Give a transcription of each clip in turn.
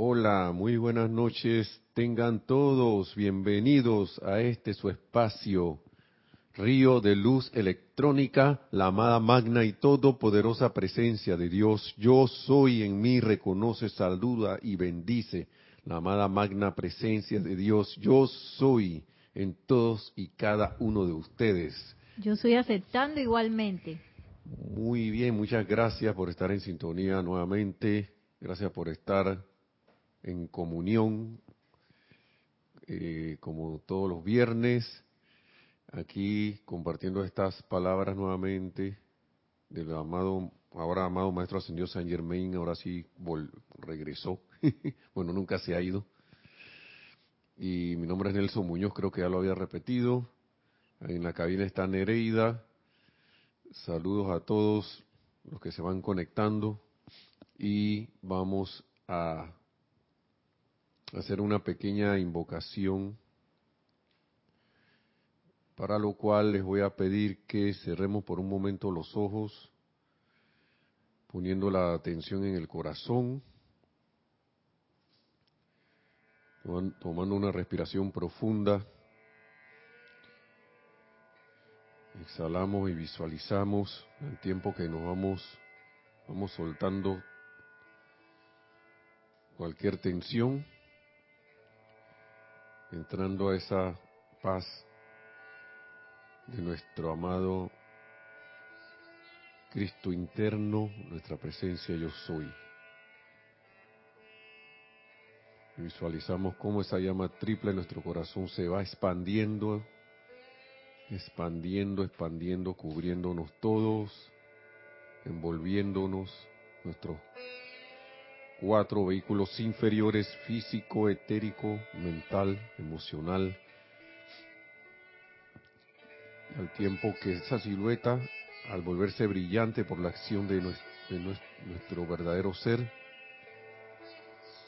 Hola, muy buenas noches. Tengan todos bienvenidos a este su espacio, Río de Luz Electrónica, la amada magna y todopoderosa presencia de Dios. Yo soy en mí, reconoce, saluda y bendice la amada magna presencia de Dios. Yo soy en todos y cada uno de ustedes. Yo estoy aceptando igualmente. Muy bien, muchas gracias por estar en sintonía nuevamente. Gracias por estar en comunión, eh, como todos los viernes, aquí compartiendo estas palabras nuevamente del amado, ahora amado Maestro Ascendido San Germain, ahora sí regresó, bueno, nunca se ha ido. Y mi nombre es Nelson Muñoz, creo que ya lo había repetido. En la cabina está Nereida. Saludos a todos los que se van conectando y vamos a hacer una pequeña invocación, para lo cual les voy a pedir que cerremos por un momento los ojos, poniendo la atención en el corazón, tomando una respiración profunda. Exhalamos y visualizamos el tiempo que nos vamos, vamos soltando cualquier tensión entrando a esa paz de nuestro amado Cristo interno, nuestra presencia yo soy. Visualizamos cómo esa llama triple en nuestro corazón se va expandiendo, expandiendo, expandiendo, cubriéndonos todos, envolviéndonos, nuestro cuatro vehículos inferiores, físico, etérico, mental, emocional. al tiempo que esa silueta, al volverse brillante por la acción de nuestro, verdadero ser,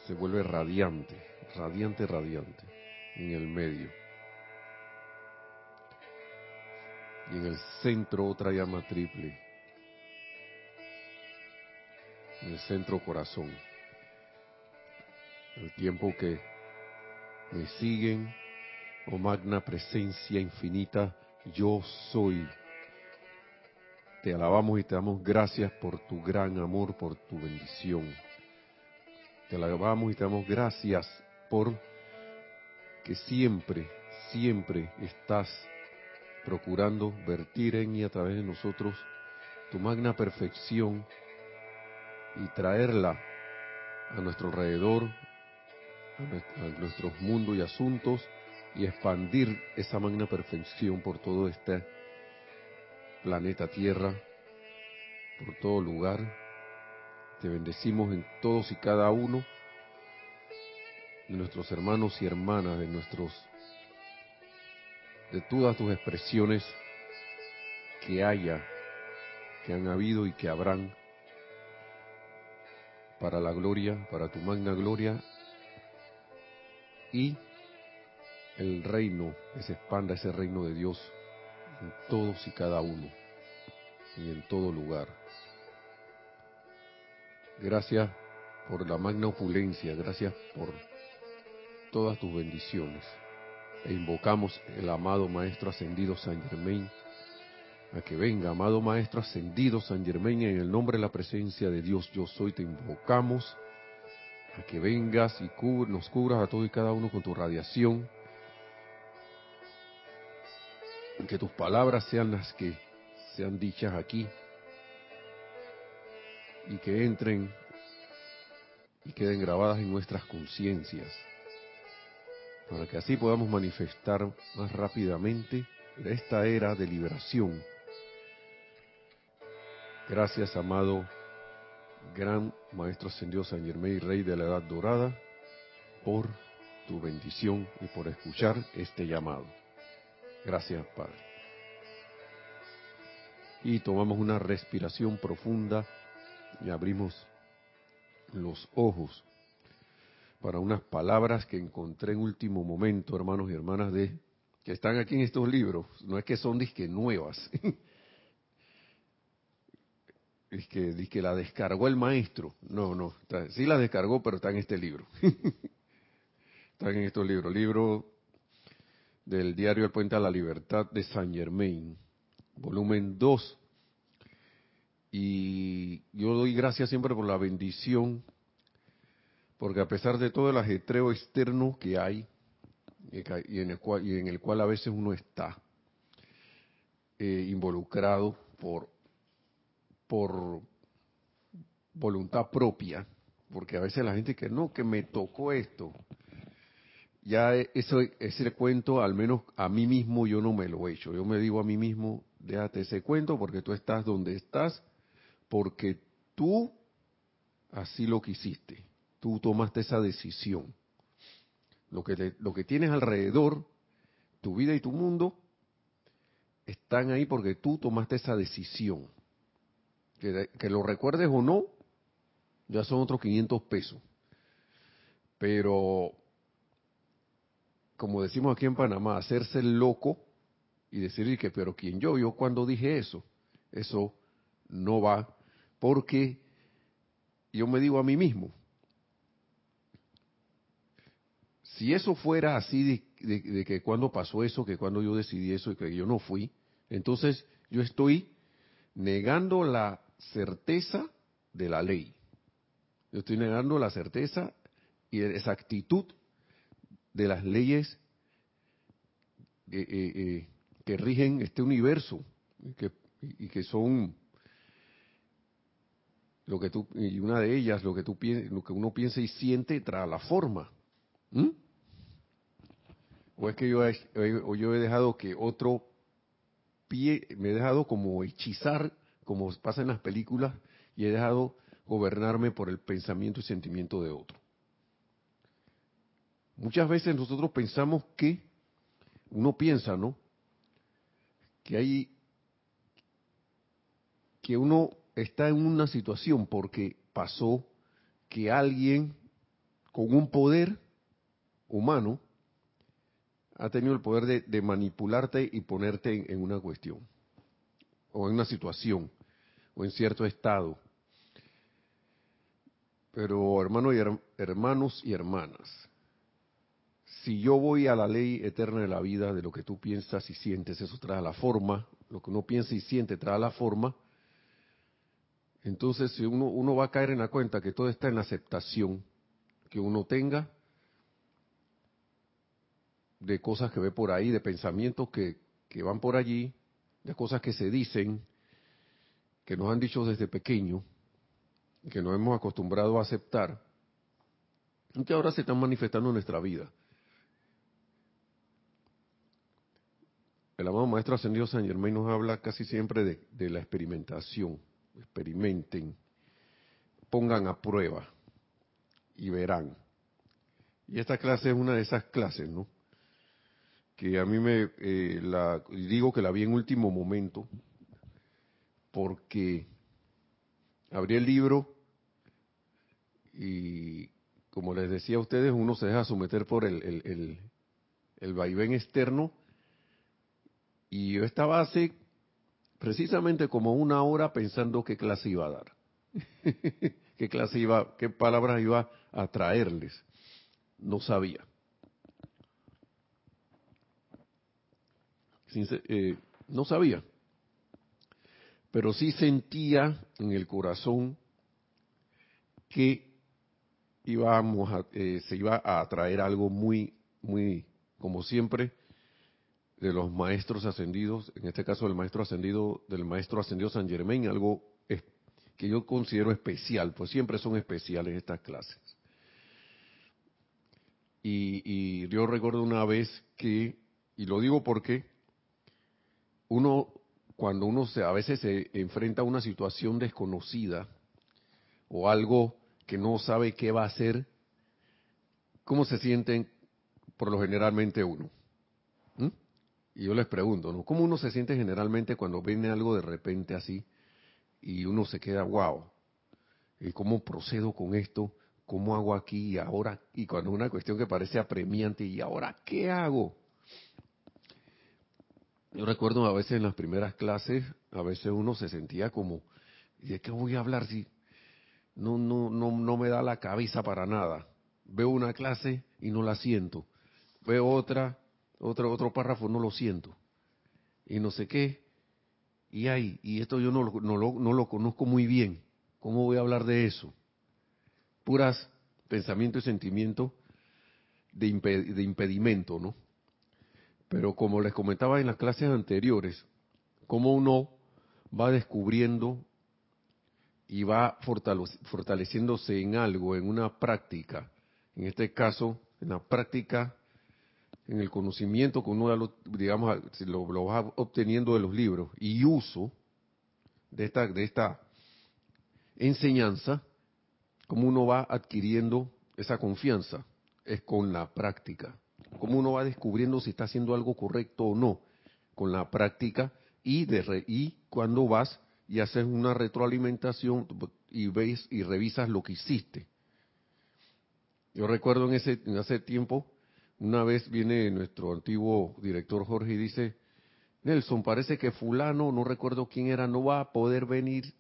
se vuelve radiante, radiante, radiante, en el medio. Y en el centro otra llama triple, en el centro corazón el tiempo que me siguen, oh magna presencia infinita, yo soy. Te alabamos y te damos gracias por tu gran amor, por tu bendición. Te alabamos y te damos gracias por que siempre, siempre estás procurando vertir en y a través de nosotros tu magna perfección y traerla a nuestro alrededor, a nuestros mundos y asuntos y expandir esa magna perfección por todo este planeta Tierra, por todo lugar. Te bendecimos en todos y cada uno de nuestros hermanos y hermanas, de nuestros, de todas tus expresiones que haya, que han habido y que habrán para la gloria, para tu magna gloria y el reino, que se expanda ese reino de Dios en todos y cada uno y en todo lugar. Gracias por la magna opulencia, gracias por todas tus bendiciones. E invocamos el amado Maestro Ascendido San Germain a que venga, amado Maestro Ascendido San Germain, en el nombre de la presencia de Dios, yo soy, te invocamos a que vengas y nos cubras a todos y cada uno con tu radiación. Que tus palabras sean las que sean dichas aquí y que entren y queden grabadas en nuestras conciencias, para que así podamos manifestar más rápidamente esta era de liberación. Gracias, amado gran Maestro Ascendido San Germán y Rey de la Edad Dorada, por tu bendición y por escuchar este llamado. Gracias, Padre. Y tomamos una respiración profunda y abrimos los ojos para unas palabras que encontré en último momento, hermanos y hermanas, de que están aquí en estos libros. No es que son disque nuevas. Es que, es que la descargó el maestro. No, no, sí la descargó, pero está en este libro. está en estos libros. Libro del diario El Puente a la Libertad de Saint Germain, volumen 2. Y yo doy gracias siempre por la bendición, porque a pesar de todo el ajetreo externo que hay, y en el cual, y en el cual a veces uno está eh, involucrado por, por voluntad propia, porque a veces la gente que no, que me tocó esto, ya eso, ese cuento, al menos a mí mismo yo no me lo he hecho. Yo me digo a mí mismo, déjate ese cuento porque tú estás donde estás, porque tú así lo quisiste, tú tomaste esa decisión. Lo que, lo que tienes alrededor, tu vida y tu mundo, están ahí porque tú tomaste esa decisión. Que, lo recuerdes o no, ya son otros 500 pesos. Pero como decimos aquí en Panamá, hacerse el loco y decir que, pero ¿quién yo? Yo cuando dije eso, eso no va, porque yo me digo a mí mismo, si eso fuera así de, que cuando pasó eso, que cuando yo decidí eso y que yo no fui, entonces yo estoy negando la certeza de la ley. Yo estoy negando la certeza y esa actitud de las leyes eh, eh, eh, que rigen este universo y que, y que son lo que tú y una de ellas lo que tú lo que uno piensa y siente tras la forma o es que yo he, o yo he dejado que otro pie me he dejado como hechizar como pasa en las películas y he dejado gobernarme por el pensamiento y sentimiento de otro Muchas veces nosotros pensamos que, uno piensa, ¿no? Que hay, que uno está en una situación porque pasó que alguien con un poder humano ha tenido el poder de, manipularte y ponerte en, una cuestión, o en una situación, en cierto estado. Pero hermanos y, hermanas, si yo voy a la ley eterna de la vida, de lo que tú piensas y sientes, eso trae la forma, lo que uno piensa y siente trae la forma, entonces si uno, va a caer en la cuenta que todo está en aceptación que uno tenga de cosas que ve por ahí, de pensamientos que, que van por allí, de cosas que se dicen, que nos han dicho desde pequeño, que nos hemos acostumbrado a aceptar, y que ahora se están manifestando en nuestra vida. El amado Maestro Ascendido San Germain nos habla casi siempre de, la experimentación. Experimenten, pongan a prueba y verán. Y esta clase es una de esas clases, ¿no? Que a mí me eh, digo que la vi en último momento porque abrí el libro y como les decía a ustedes, uno se deja someter por el, el, el vaivén externo y yo estaba hace precisamente como una hora pensando qué clase iba a dar, qué clase iba, qué palabras iba a traerles. No sabía. Eh, no sabía. Pero sí sentía en el corazón que íbamos a, eh, se iba a traer algo muy, muy, como siempre, de los maestros ascendidos, en este caso del maestro ascendido, del maestro ascendido San Germain, algo que yo considero especial, pues siempre son especiales estas clases. Y, yo recuerdo una vez que, y lo digo porque uno, cuando uno a veces se enfrenta a una situación desconocida o algo que no sabe qué va a hacer, ¿cómo se sienten por lo generalmente uno? Y yo les pregunto. ¿Cómo uno se siente generalmente cuando viene algo de repente así y uno se queda, wow, ¿y cómo procedo con esto? ¿Cómo hago aquí y ahora? Y cuando es una cuestión que parece apremiante, ¿y ahora qué hago? Yo recuerdo a veces en las primeras clases, a veces uno se sentía como, ¿Y de qué voy a hablar si no, no, no, no me da la cabeza para nada? Veo una clase y no la siento. Veo otra, otro, otro párrafo, no lo siento. Y no sé qué. Y hay, y esto yo no, no, lo, no lo conozco muy bien. ¿Cómo voy a hablar de eso? Puras pensamiento y sentimiento de, de impedimento, ¿no? Pero como les comentaba en las clases anteriores, cómo uno va descubriendo y va fortaleciéndose en algo, en una práctica, en este caso, en la práctica, en el conocimiento que uno, digamos, lo, va obteniendo de los libros y uso de esta, de esta enseñanza, cómo uno va adquiriendo esa confianza, es con la práctica. Cómo uno va descubriendo si está haciendo algo correcto o no, con la práctica y, de y cuando vas y haces una retroalimentación y ves y revisas lo que hiciste. Yo recuerdo en ese en hace tiempo, una vez viene nuestro antiguo director Jorge y dice, Nelson, parece que fulano, no recuerdo quién era, no va a poder venir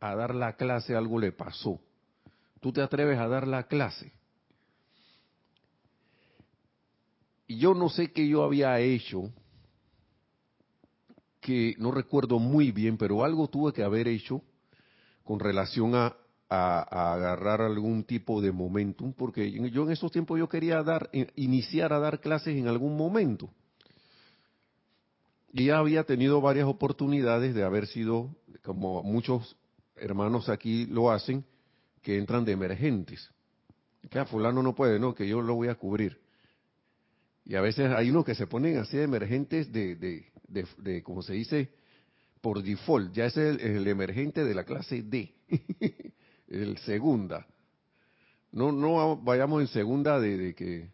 a dar la clase, algo le pasó. ¿Tú te atreves a dar la clase? Yo no sé qué yo había hecho, que no recuerdo muy bien, pero algo tuve que haber hecho con relación a, agarrar algún tipo de momentum, porque yo en esos tiempos yo quería dar, iniciar a dar clases en algún momento. Y ya había tenido varias oportunidades de haber sido, como muchos hermanos aquí lo hacen, que entran de emergentes. Que a fulano no puede, no, que yo lo voy a cubrir. Y a veces hay unos que se ponen así de emergentes de, de, como se dice, por default. Ya es el, emergente de la clase D, el segunda. No, no vayamos en segunda de, que,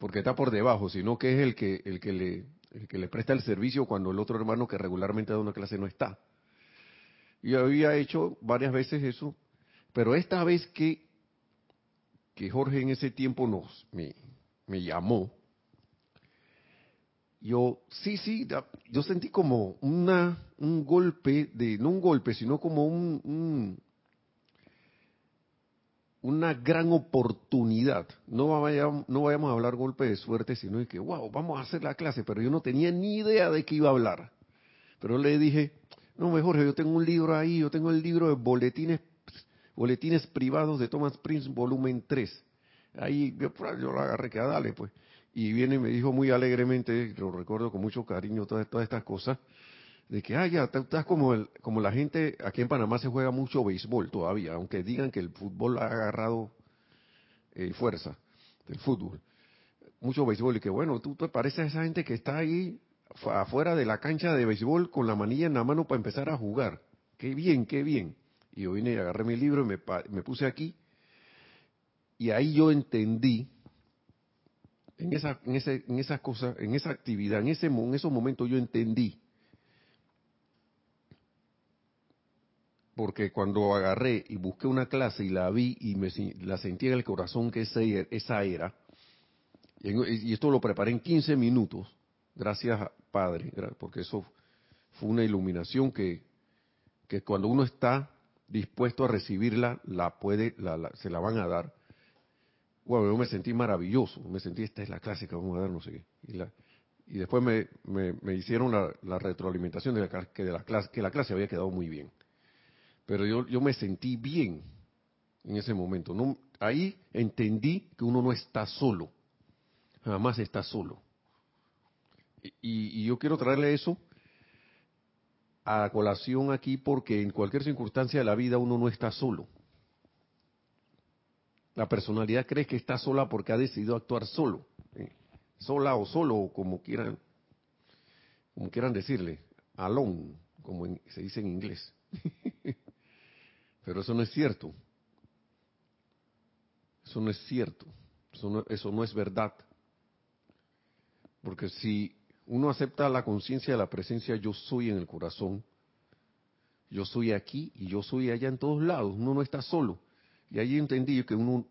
porque está por debajo, sino que es el que, el que le, el que le presta el servicio cuando el otro hermano que regularmente da una clase no está. Y había hecho varias veces eso, pero esta vez que, que Jorge en ese tiempo nos, me, me llamó, yo, sí, sí, yo sentí como una, un golpe de, no un golpe, sino como un, una gran oportunidad. No vayamos, no vayamos a hablar golpe de suerte, sino de que, wow, vamos a hacer la clase, pero yo no tenía ni idea de qué iba a hablar. Pero le dije, no, mejor, yo tengo un libro ahí, yo tengo el libro de boletines, boletines privados de Thomas Prince, volumen 3. Ahí yo, yo lo agarré, que dale, pues y viene y me dijo muy alegremente, lo recuerdo con mucho cariño, todas, estas cosas, de que, ah, ya, estás como, el, como la gente, aquí en Panamá se juega mucho béisbol todavía, aunque digan que el fútbol ha agarrado eh, fuerza, el fútbol. Mucho béisbol, y que bueno, tú te pareces a esa gente que está ahí afuera de la cancha de béisbol con la manilla en la mano para empezar a jugar. Qué bien, qué bien. Y yo vine y agarré mi libro y me, me puse aquí. Y ahí yo entendí en esa, en ese, en esas cosas, en esa actividad, en ese, en esos momentos yo entendí. Porque cuando agarré y busqué una clase y la vi y me la sentí en el corazón que esa era, y esto lo preparé en 15 minutos, gracias Padre, porque eso fue una iluminación que, que cuando uno está dispuesto a recibirla, la puede, se la van a dar bueno, yo me sentí maravilloso, me sentí, esta es la clase que vamos a dar, no sé qué. Y, después me, me, hicieron la, retroalimentación de, la, que, de la clase, que la clase había quedado muy bien. Pero yo, yo me sentí bien en ese momento. Ahí entendí que uno no está solo, jamás está solo. Y, y yo quiero traerle eso a colación aquí porque en cualquier circunstancia de la vida uno no está solo. La personalidad cree que está sola porque ha decidido actuar solo, sola o solo, como quieran, como quieran decirle, alone, como se dice en inglés. Pero eso no es cierto. Eso no es cierto. Eso no, eso no es verdad. Porque si uno acepta la conciencia de la presencia yo soy en el corazón, yo soy aquí y yo soy allá en todos lados, uno no está solo. Y ahí entendí que uno,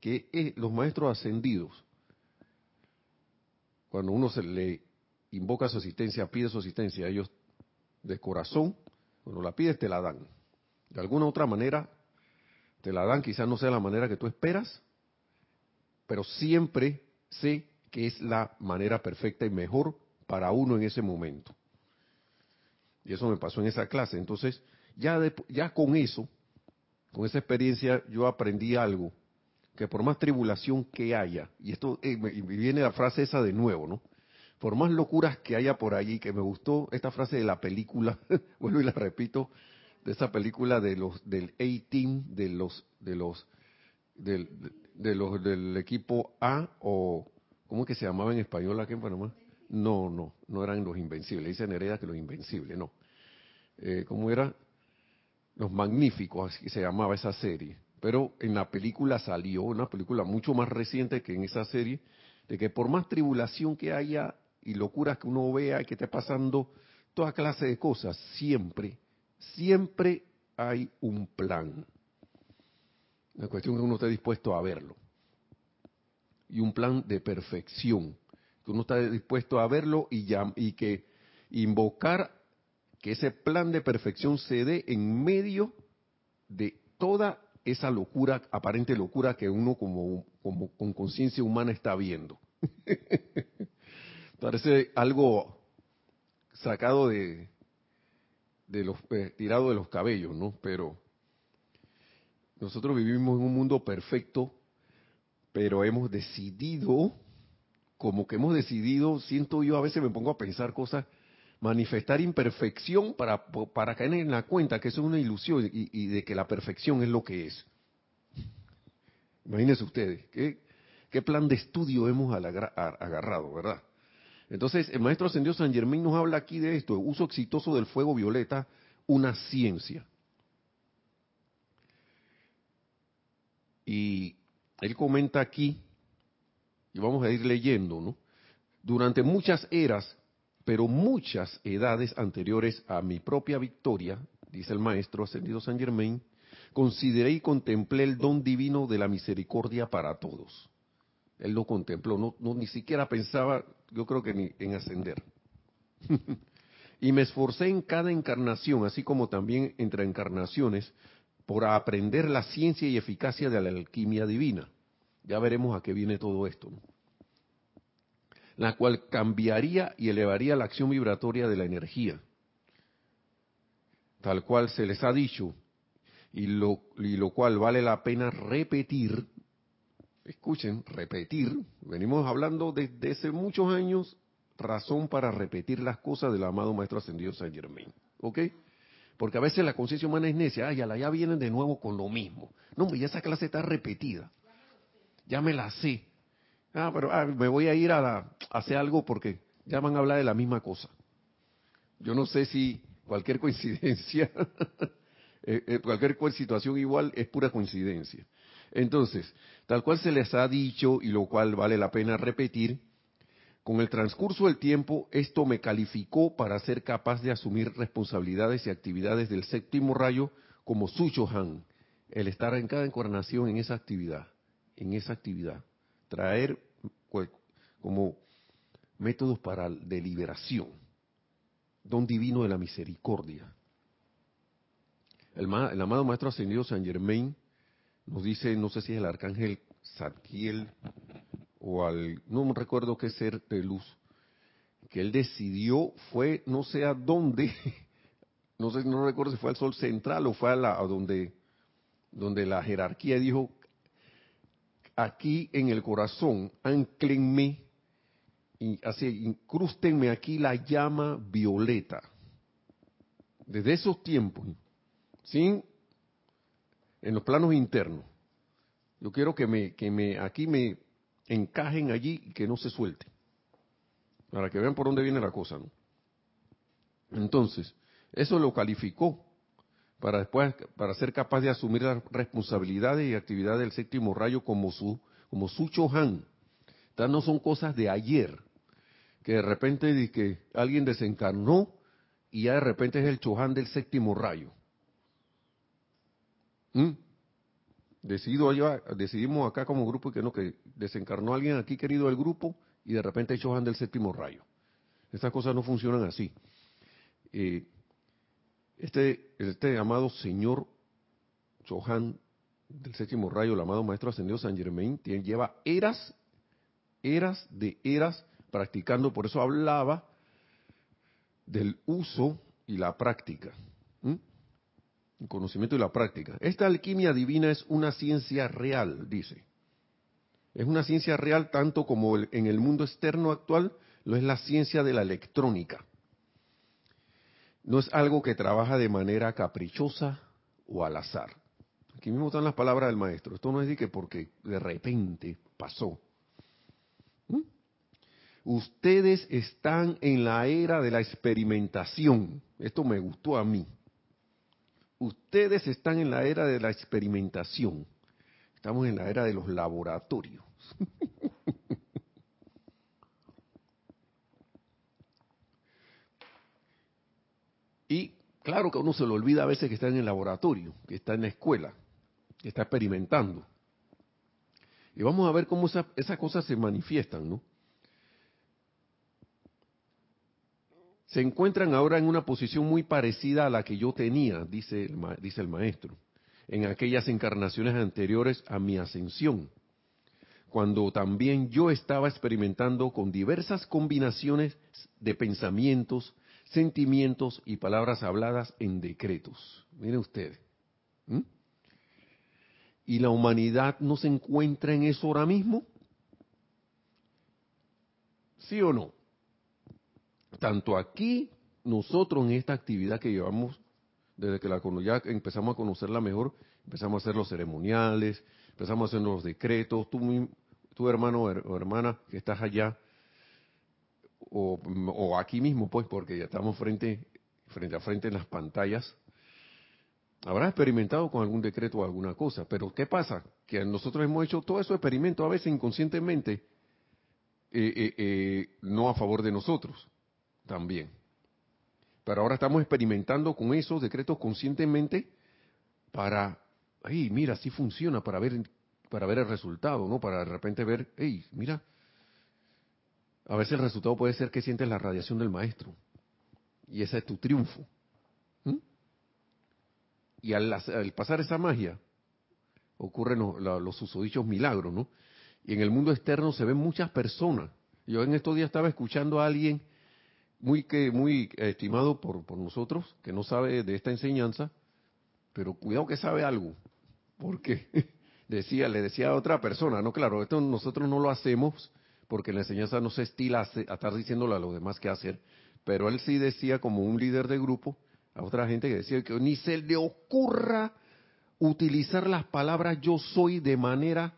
que los maestros ascendidos, cuando uno se le invoca su asistencia, pide su asistencia ellos de corazón, cuando la pides te la dan. De alguna otra manera te la dan, quizás no sea la manera que tú esperas, pero siempre sé que es la manera perfecta y mejor para uno en ese momento. Y eso me pasó en esa clase. Entonces, ya, ya con eso, con esa experiencia, yo aprendí algo, que por más tribulación que haya, y esto eh, me, viene la frase esa de nuevo, ¿no? Por más locuras que haya por allí, que me gustó esta frase de la película, vuelvo y la repito, de esa película de los del A-Team, de los de los del, de los del equipo A o ¿cómo es que se llamaba en español aquí en Panamá? No, no, no eran los invencibles. Dice Nereida que los invencibles, no. Eh, ¿Cómo era? Los magníficos, así se llamaba esa serie. Pero en la película salió una película mucho más reciente que en esa serie, de que por más tribulación que haya y locuras que uno vea y que esté pasando toda clase de cosas, siempre siempre hay un plan. La cuestión es que uno esté dispuesto a verlo. Y un plan de perfección. Que uno está dispuesto a verlo y, y que invocar que ese plan de perfección se dé en medio de toda esa locura, aparente locura que uno como, con conciencia humana está viendo. Parece algo sacado de, de los eh, tirado de los cabellos, ¿no? Pero nosotros vivimos en un mundo perfecto, pero hemos decidido, como que hemos decidido, siento yo a veces me pongo a pensar cosas, manifestar imperfección para, para caer en la cuenta que eso es una ilusión y, de que la perfección es lo que es. Imagínense ustedes, ¿qué, qué plan de estudio hemos agarrado, verdad? Entonces, el maestro ascendido San Germán nos habla aquí de esto, uso exitoso del fuego violeta, una ciencia. Y él comenta aquí, y vamos a ir leyendo, ¿no? Durante muchas eras, pero muchas edades anteriores a mi propia victoria, dice el maestro ascendido San Germain, consideré y contemplé el don divino de la misericordia para todos. Él lo contempló, no, no ni siquiera pensaba yo creo que ni en ascender. y me esforcé en cada encarnación, así como también entre encarnaciones, por aprender la ciencia y eficacia de la alquimia divina. Ya veremos a qué viene todo esto. La cual cambiaría y elevaría la acción vibratoria de la energía. Tal cual se les ha dicho, y lo, y lo cual vale la pena repetir escuchen, repetir, venimos hablando desde hace muchos años, razón para repetir las cosas del amado Maestro Ascendido San Germain. ¿Ok? Porque a veces la conciencia humana es necia, ay, ya, vienen de nuevo con lo mismo. No, ya esa clase está repetida. Ya me la sé. Ah, pero ah, me voy a ir a, hacer algo porque ya van a hablar de la misma cosa. Yo no sé si cualquier coincidencia, eh, eh, cualquier situación igual es pura coincidencia. Entonces, tal cual se les ha dicho y lo cual vale la pena repetir, con el transcurso del tiempo esto me calificó para ser capaz de asumir responsabilidades y actividades del séptimo rayo como Han, el estar en cada encarnación en esa actividad, en esa actividad, traer como métodos para deliberación, don divino de la misericordia. El, amado Maestro Ascendido San Germain nos dice, no sé si es el arcángel Zadkiel o al, no recuerdo qué ser de luz, que él decidió, fue no sé a dónde, no sé, no recuerdo si fue al sol central o fue a, la, a donde, donde la jerarquía dijo, aquí en el corazón, anclenme, y así, incrústenme aquí la llama violeta. Desde esos tiempos, sin en los planos internos. Yo quiero que me, que me, aquí me encajen allí y que no se suelte. Para que vean por dónde viene la cosa. Entonces, eso lo calificó para después, para ser capaz de asumir las responsabilidades y actividades del séptimo rayo como su, como su Chohan. Estas no son cosas de ayer, que de repente que alguien desencarnó y ya de repente es el Chohan del séptimo rayo. ¿Mm? Decido decidimos acá como grupo que no, que desencarnó alguien aquí querido del grupo y de repente Chohan del séptimo rayo. Estas cosas no funcionan así. Eh, este, este amado Señor Chohan del séptimo rayo, el amado Maestro Ascendido San Germain, lleva eras, eras de eras practicando, por eso hablaba del uso y la práctica. El conocimiento y la práctica. Esta alquimia divina es una ciencia real, dice. Es una ciencia real tanto como en el mundo externo actual lo es la ciencia de la electrónica. No es algo que trabaja de manera caprichosa o al azar. Aquí mismo están las palabras del maestro. Esto no es de que porque de repente pasó. ¿Mm? Ustedes están en la era de la experimentación. Esto me gustó a mí. Ustedes están en la era de la experimentación. Estamos en la era de los laboratorios. y claro que uno se lo olvida a veces que está en el laboratorio, que está en la escuela, que está experimentando. Y vamos a ver cómo esas cosas se manifiestan, ¿no? Se encuentran ahora en una posición muy parecida a la que yo tenía, dice el maestro, en aquellas encarnaciones anteriores a mi ascensión, cuando también yo estaba experimentando con diversas combinaciones de pensamientos, sentimientos y palabras habladas en decretos. Miren ustedes. ¿Y la humanidad no se encuentra en eso ahora mismo? ¿Sí o no? Tanto aquí, nosotros en esta actividad que llevamos, desde que la ya empezamos a conocerla mejor, empezamos a hacer los ceremoniales, empezamos a hacer los decretos, tú, tu hermano o hermana que estás allá, o, aquí mismo, pues, porque ya estamos frente, frente a frente en las pantallas, habrá experimentado con algún decreto o alguna cosa. Pero ¿qué pasa? Que nosotros hemos hecho todo esos experimentos a veces inconscientemente, eh, eh, eh, no a favor de nosotros también. Pero ahora estamos experimentando con esos decretos conscientemente para, ay, mira, sí funciona, para ver, para ver el resultado, ¿no? Para de repente ver, hey, mira, a veces el resultado puede ser que sientes la radiación del maestro. Y ese es tu triunfo. ¿Mm? Y al, pasar esa magia, ocurren los, los susodichos milagros, ¿no? Y en el mundo externo se ven muchas personas. Yo en estos días estaba escuchando a alguien muy que muy estimado por, por nosotros, que no sabe de esta enseñanza, pero cuidado que sabe algo. Porque decía, le decía a otra persona, no, claro, esto nosotros no lo hacemos porque la enseñanza no se estila a, estar diciéndole a los demás qué hacer, pero él sí decía como un líder de grupo a otra gente que decía que ni se le ocurra utilizar las palabras yo soy de manera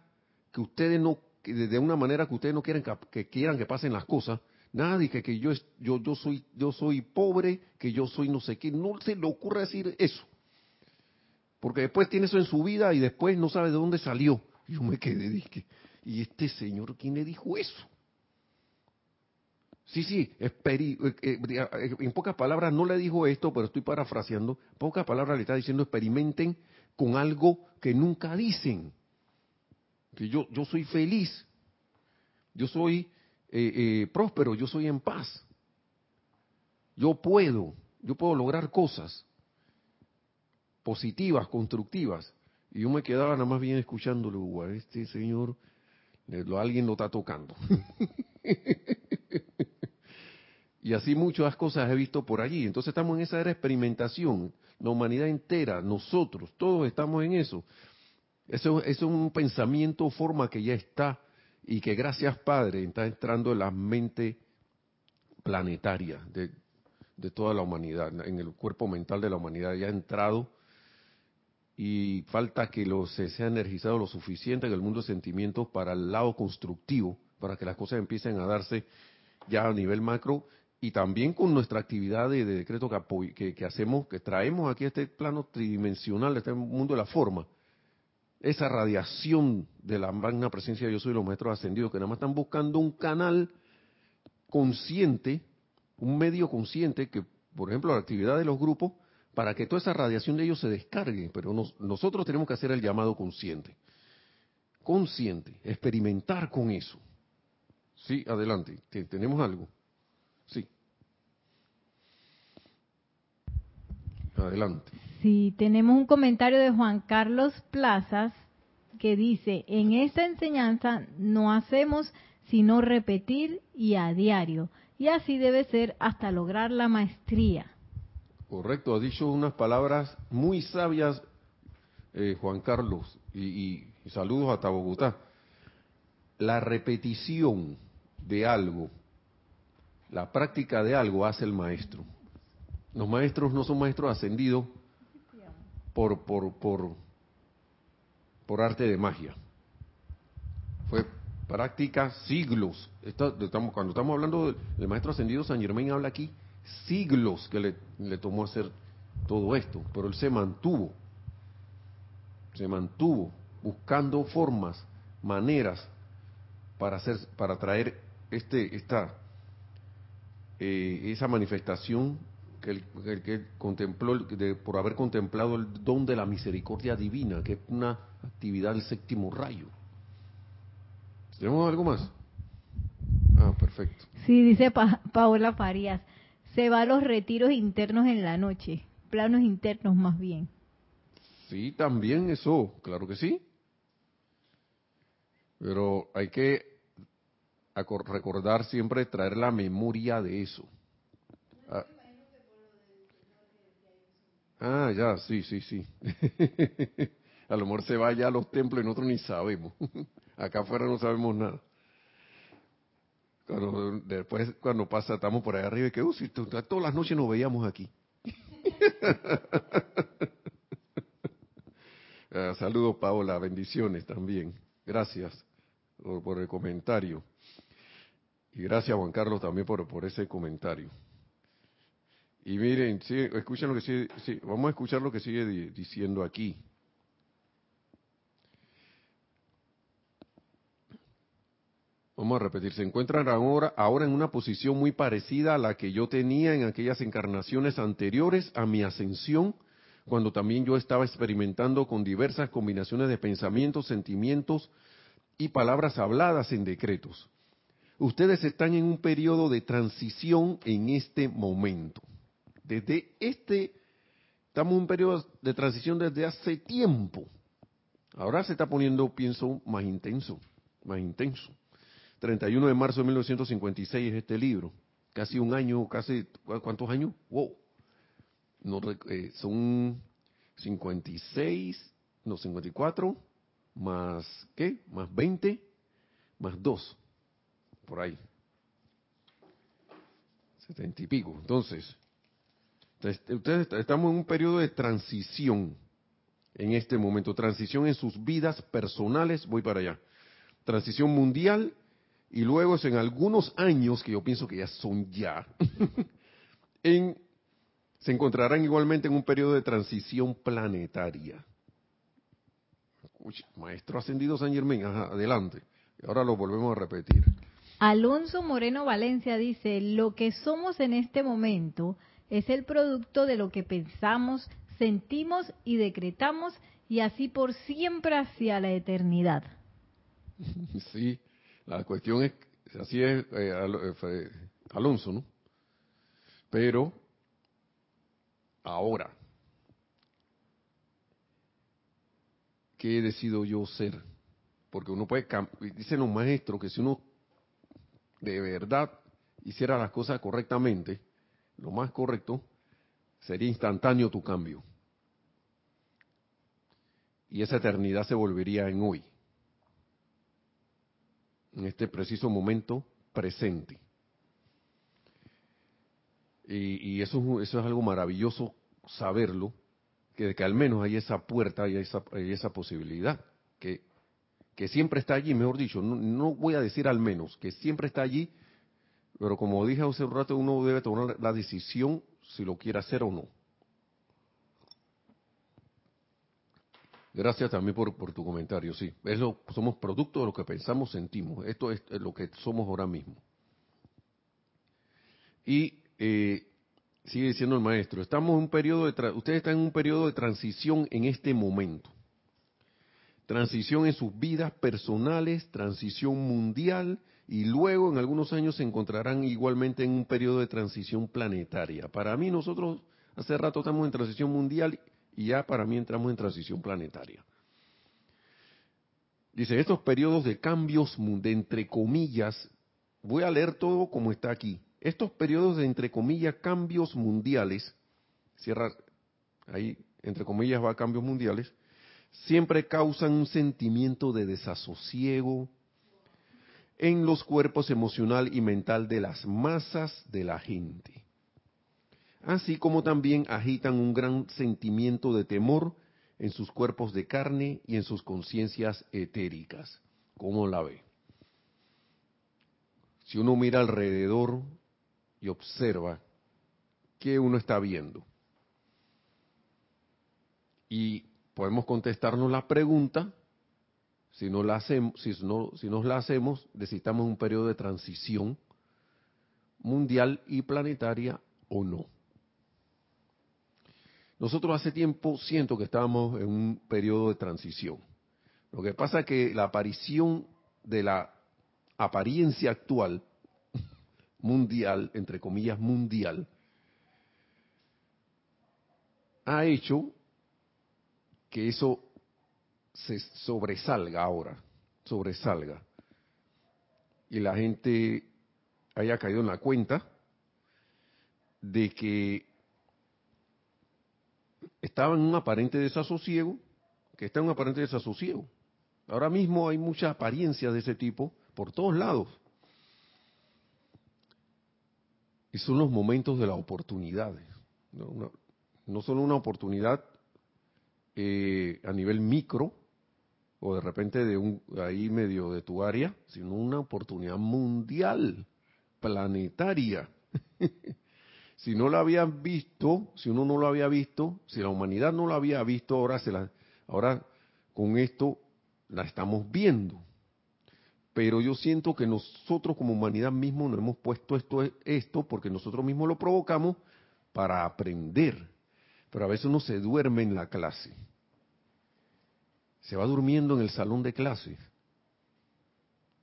que ustedes no, de una manera que ustedes no quieren que, quieran que pasen las cosas, Nadie que, que yo, yo, yo, soy, yo soy pobre, que yo soy no sé qué. No se le ocurre decir eso. Porque después tiene eso en su vida y después no sabe de dónde salió. Yo me quedé, dije, ¿y este señor quién le dijo eso? Sí, sí, eh, eh, eh, en pocas palabras no le dijo esto, pero estoy parafraseando. En pocas palabras le está diciendo experimenten con algo que nunca dicen. Que yo, yo soy feliz, yo soy próspero, yo soy en paz. Yo puedo, yo puedo lograr cosas positivas, constructivas. Y yo me quedaba nada más bien escuchándolo, este señor alguien lo está tocando. y así muchas cosas he visto por allí. Entonces estamos en esa era de experimentación. La humanidad entera, nosotros, todos estamos en eso. Eso, es un pensamiento, forma que ya está y que gracias Padre está entrando en la mente planetaria de, de toda la humanidad, en el cuerpo mental de la humanidad ya ha entrado y falta que lo, se sea energizado lo suficiente en el mundo de sentimientos para el lado constructivo, para que las cosas empiecen a darse ya a nivel macro y también con nuestra actividad de, decreto que, que, hacemos, que traemos aquí a este plano tridimensional, este mundo de la forma, esa radiación de la magna presencia de Yo Soy los Maestros Ascendidos, que nada más están buscando un canal consciente, un medio consciente, que por ejemplo la actividad de los grupos, para que toda esa radiación de ellos se descargue, pero nosotros tenemos que hacer el llamado consciente. Consciente, experimentar con eso. Sí, adelante, tenemos algo. Sí. Adelante. Sí, tenemos un comentario de Juan Carlos Plazas que dice, en esta enseñanza no hacemos sino repetir y a diario, y así debe ser hasta lograr la maestría. Correcto, ha dicho unas palabras muy sabias eh, Juan Carlos y, saludos hasta Bogotá. La repetición de algo, la práctica de algo hace el maestro. Los maestros no son maestros ascendidos por, por, por, por arte de magia. Fue práctica siglos. cuando estamos hablando del, maestro ascendido, San Germain habla aquí siglos que le, le tomó hacer todo esto, pero él se mantuvo, se mantuvo buscando formas, maneras para hacer, para traer este, esta, eh, esa manifestación que él, que contempló de, por haber contemplado el don de la misericordia divina, que es una actividad del séptimo rayo. ¿Tenemos algo más? Ah, perfecto. Sí, dice Paola Farías, se va a los retiros internos en la noche, planos internos más bien. Sí, también eso, claro que sí. Pero hay que recordar siempre traer la memoria de eso. Ah, ah ya, sí, sí, sí. a lo mejor se va ya a los templos y nosotros ni sabemos. Acá afuera no sabemos nada. Después, cuando pasa, estamos por ahí arriba y que, uh, todas las noches nos veíamos aquí. Ah, saludos, Paola, bendiciones también. Gracias por, el comentario. Y gracias, Juan Carlos, también por, por ese comentario. Y miren, sí, escuchen lo que sigue, sí, vamos a escuchar lo que sigue diciendo aquí. Vamos a repetir, se encuentran ahora, en una posición muy parecida a la que yo tenía en aquellas encarnaciones anteriores a mi ascensión, cuando también yo estaba experimentando con diversas combinaciones de pensamientos, sentimientos y palabras habladas en decretos. Ustedes están en un periodo de transición en este momento. Desde este, estamos en un periodo de transición desde hace tiempo. Ahora se está poniendo, pienso, más intenso, más intenso. 31 de marzo de 1956 es este libro. Casi un año, casi, ¿cuántos años? Wow. No, eh, son 56, no, 54, más, ¿qué? Más 20, más 2, por ahí. 70 y pico. Entonces, ustedes estamos en un periodo de transición en este momento, transición en sus vidas personales, voy para allá. Transición mundial y luego es en algunos años, que yo pienso que ya son ya, en, se encontrarán igualmente en un periodo de transición planetaria. maestro ascendido San Germán, adelante. Ahora lo volvemos a repetir. Alonso Moreno Valencia dice, lo que somos en este momento es el producto de lo que pensamos, sentimos y decretamos y así por siempre hacia la eternidad. Sí, la cuestión es, así es eh, eh, Alonso, ¿no? Pero, ahora, ¿qué decido yo ser? Porque uno puede, dicen los maestros que si uno de verdad hiciera las cosas correctamente, lo más correcto, sería instantáneo tu cambio. Y esa eternidad se volvería en hoy en este preciso momento presente. Y, eso, eso es algo maravilloso saberlo, que, al menos hay esa puerta y esa, hay esa posibilidad, que, que siempre está allí, mejor dicho, no, no voy a decir al menos, que siempre está allí, pero como dije hace un rato, uno debe tomar la decisión si lo quiere hacer o no. Gracias también por, tu comentario, sí. Es somos producto de lo que pensamos, sentimos. Esto es lo que somos ahora mismo. Y eh, sigue diciendo el maestro, estamos en un periodo de ustedes están en un periodo de transición en este momento. Transición en sus vidas personales, transición mundial y luego en algunos años se encontrarán igualmente en un periodo de transición planetaria. Para mí nosotros hace rato estamos en transición mundial y ya para mí entramos en transición planetaria. Dice, estos periodos de cambios, de entre comillas, voy a leer todo como está aquí. Estos periodos de entre comillas cambios mundiales, cierra ahí, entre comillas va cambios mundiales, siempre causan un sentimiento de desasosiego en los cuerpos emocional y mental de las masas de la gente. Así como también agitan un gran sentimiento de temor en sus cuerpos de carne y en sus conciencias etéricas. ¿Cómo la ve? Si uno mira alrededor y observa, ¿qué uno está viendo? Y podemos contestarnos la pregunta, si, no la hacemos, si, no, si nos la hacemos, necesitamos un periodo de transición mundial y planetaria o no. Nosotros hace tiempo siento que estábamos en un periodo de transición. Lo que pasa es que la aparición de la apariencia actual, mundial, entre comillas mundial, ha hecho que eso se sobresalga ahora, sobresalga. Y la gente haya caído en la cuenta de que estaba en un aparente desasosiego, que está en un aparente desasosiego. Ahora mismo hay muchas apariencias de ese tipo por todos lados. Y son los momentos de las oportunidades. No, solo una oportunidad eh, a nivel micro, o de repente de un ahí medio de tu área, sino una oportunidad mundial, planetaria. si no lo habían visto, si uno no lo había visto, si la humanidad no lo había visto, ahora se la, ahora con esto la estamos viendo. Pero yo siento que nosotros como humanidad mismo nos hemos puesto esto, esto porque nosotros mismos lo provocamos para aprender. Pero a veces uno se duerme en la clase. Se va durmiendo en el salón de clases.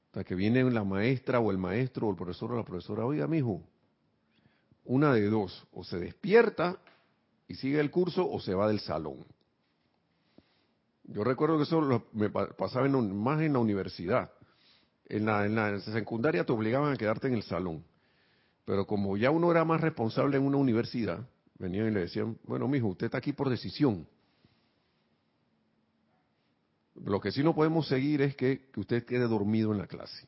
Hasta que viene la maestra o el maestro o el profesor o la profesora, oiga, mijo, una de dos, o se despierta y sigue el curso o se va del salón. Yo recuerdo que eso me pasaba más en la universidad. En la, en la secundaria te obligaban a quedarte en el salón. Pero como ya uno era más responsable en una universidad, venían y le decían, bueno, mijo, usted está aquí por decisión. Lo que sí no podemos seguir es que, que usted quede dormido en la clase.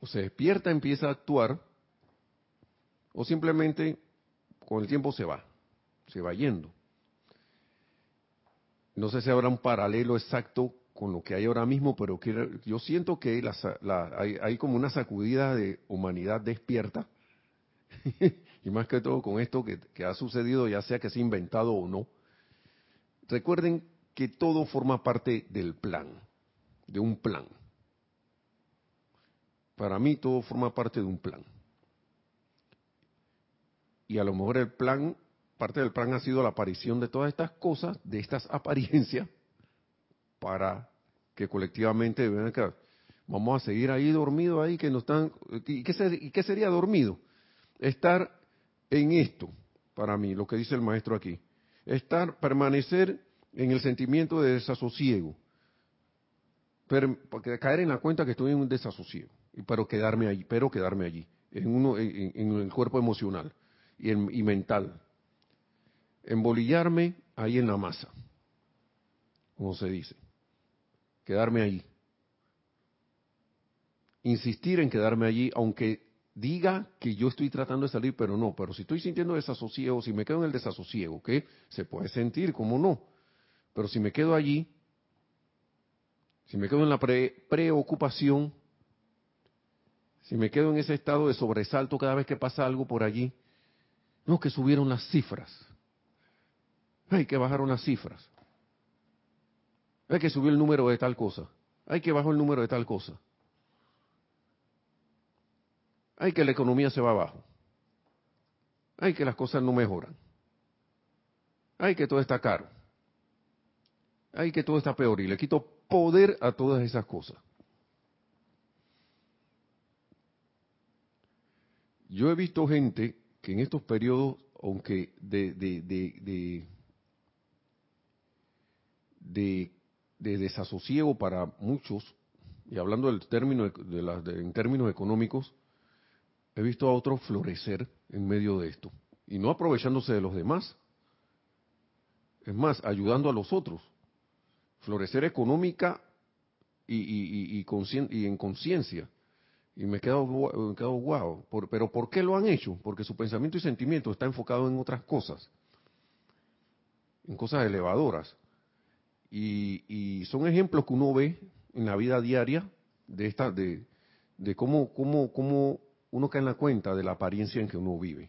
O se despierta, empieza a actuar, o simplemente con el tiempo se va, se va yendo. No sé si habrá un paralelo exacto con lo que hay ahora mismo, pero yo siento que hay, como una sacudida de humanidad despierta, y más que todo con esto que, que ha sucedido, ya sea que sea inventado o no. Recuerden que todo forma parte del plan, de un plan. Para mí todo forma parte de un plan y a lo mejor el plan, parte del plan ha sido la aparición de todas estas cosas, de estas apariencias, para que colectivamente vean que vamos a seguir ahí dormido ahí que no están ¿y qué, ¿y qué sería dormido? Estar en esto, para mí, lo que dice el maestro aquí, estar, permanecer en el sentimiento de desasosiego, caer en la cuenta que estoy en un desasosiego, pero quedarme allí, pero quedarme allí, en, uno, en el cuerpo emocional y, mental. Embolillarme ahí en la masa, como se dice. Quedarme allí. Insistir en quedarme allí, aunque diga que yo estoy tratando de salir, pero no. Pero si estoy sintiendo desasosiego, si me quedo en el desasosiego, que se puede sentir, como no. Pero si me quedo allí, si me quedo en la preocupación, si me quedo en ese estado de sobresalto cada vez que pasa algo por allí, no, que subieron las cifras. Hay que bajar unas cifras. Hay que subir el número de tal cosa. Hay que bajar el número de tal cosa. Hay que la economía se va abajo. Hay que las cosas no mejoran. Hay que todo está caro. Hay que todo está peor. Y le quito poder a todas esas cosas. Yo he visto gente que en estos periodos, aunque de, de, desasosiego para muchos, y hablando del término de, en términos económicos, he visto a otros florecer en medio de esto, y no aprovechándose de los demás, es más, ayudando a los otros, florecer económica y, y, y en conciencia. Y me he quedado, me guau. pero ¿por qué lo han hecho? Porque su pensamiento y sentimiento está enfocado en otras cosas, en cosas elevadoras. Y, son ejemplos que uno ve en la vida diaria de esta, de, de cómo, cómo, cómo uno cae en la cuenta de la apariencia en que uno vive.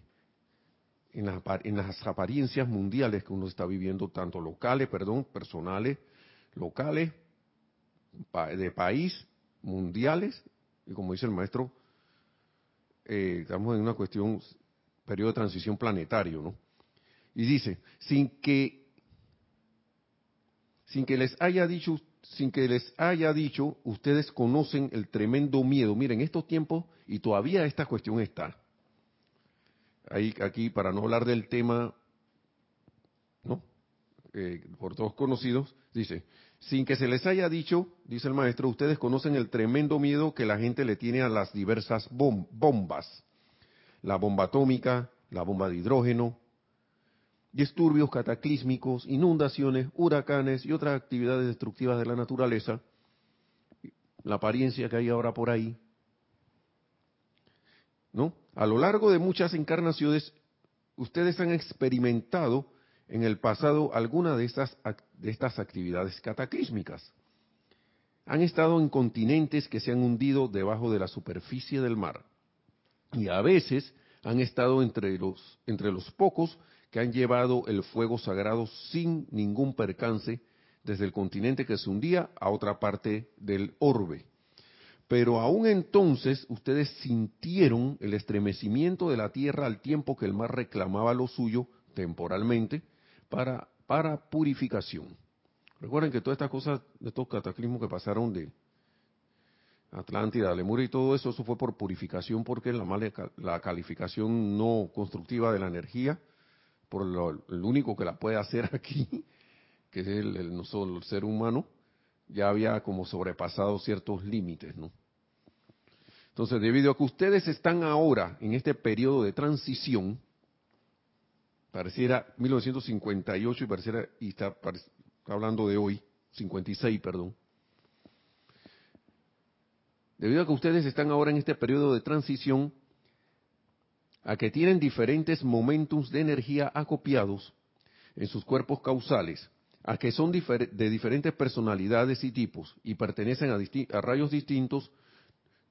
En las, en las apariencias mundiales que uno está viviendo, tanto locales, perdón, personales, locales, de país, mundiales y como dice el maestro, eh, estamos en una cuestión, periodo de transición planetario, ¿no? Y dice, sin que, sin que les haya dicho, sin que les haya dicho, ustedes conocen el tremendo miedo. Miren, estos tiempos, y todavía esta cuestión está. Ahí, aquí, para no hablar del tema, ¿no? Eh, por todos conocidos, dice, sin que se les haya dicho, dice el maestro, ustedes conocen el tremendo miedo que la gente le tiene a las diversas bombas. La bomba atómica, la bomba de hidrógeno, disturbios cataclísmicos, inundaciones, huracanes y otras actividades destructivas de la naturaleza. La apariencia que hay ahora por ahí. ¿No? A lo largo de muchas encarnaciones, ustedes han experimentado en el pasado alguna de estas, de estas actividades cataclísmicas. Han estado en continentes que se han hundido debajo de la superficie del mar. Y a veces han estado entre los, entre los pocos que han llevado el fuego sagrado sin ningún percance desde el continente que se hundía a otra parte del orbe. Pero aún entonces ustedes sintieron el estremecimiento de la tierra al tiempo que el mar reclamaba lo suyo temporalmente para, para purificación. Recuerden que todas estas cosas, estos cataclismos que pasaron de Atlántida, Lemuria y todo eso, eso fue por purificación, porque la, mala, la calificación no constructiva de la energía, por lo, único que la puede hacer aquí, que es el, el, el ser humano, ya había como sobrepasado ciertos límites, ¿no? Entonces, debido a que ustedes están ahora en este periodo de transición, pareciera 1958 y pareciera, y está, hablando de hoy, 56, perdón. Debido a que ustedes están ahora en este periodo de transición, a que tienen diferentes momentos de energía acopiados en sus cuerpos causales, a que son de diferentes personalidades y tipos y pertenecen a, a rayos distintos,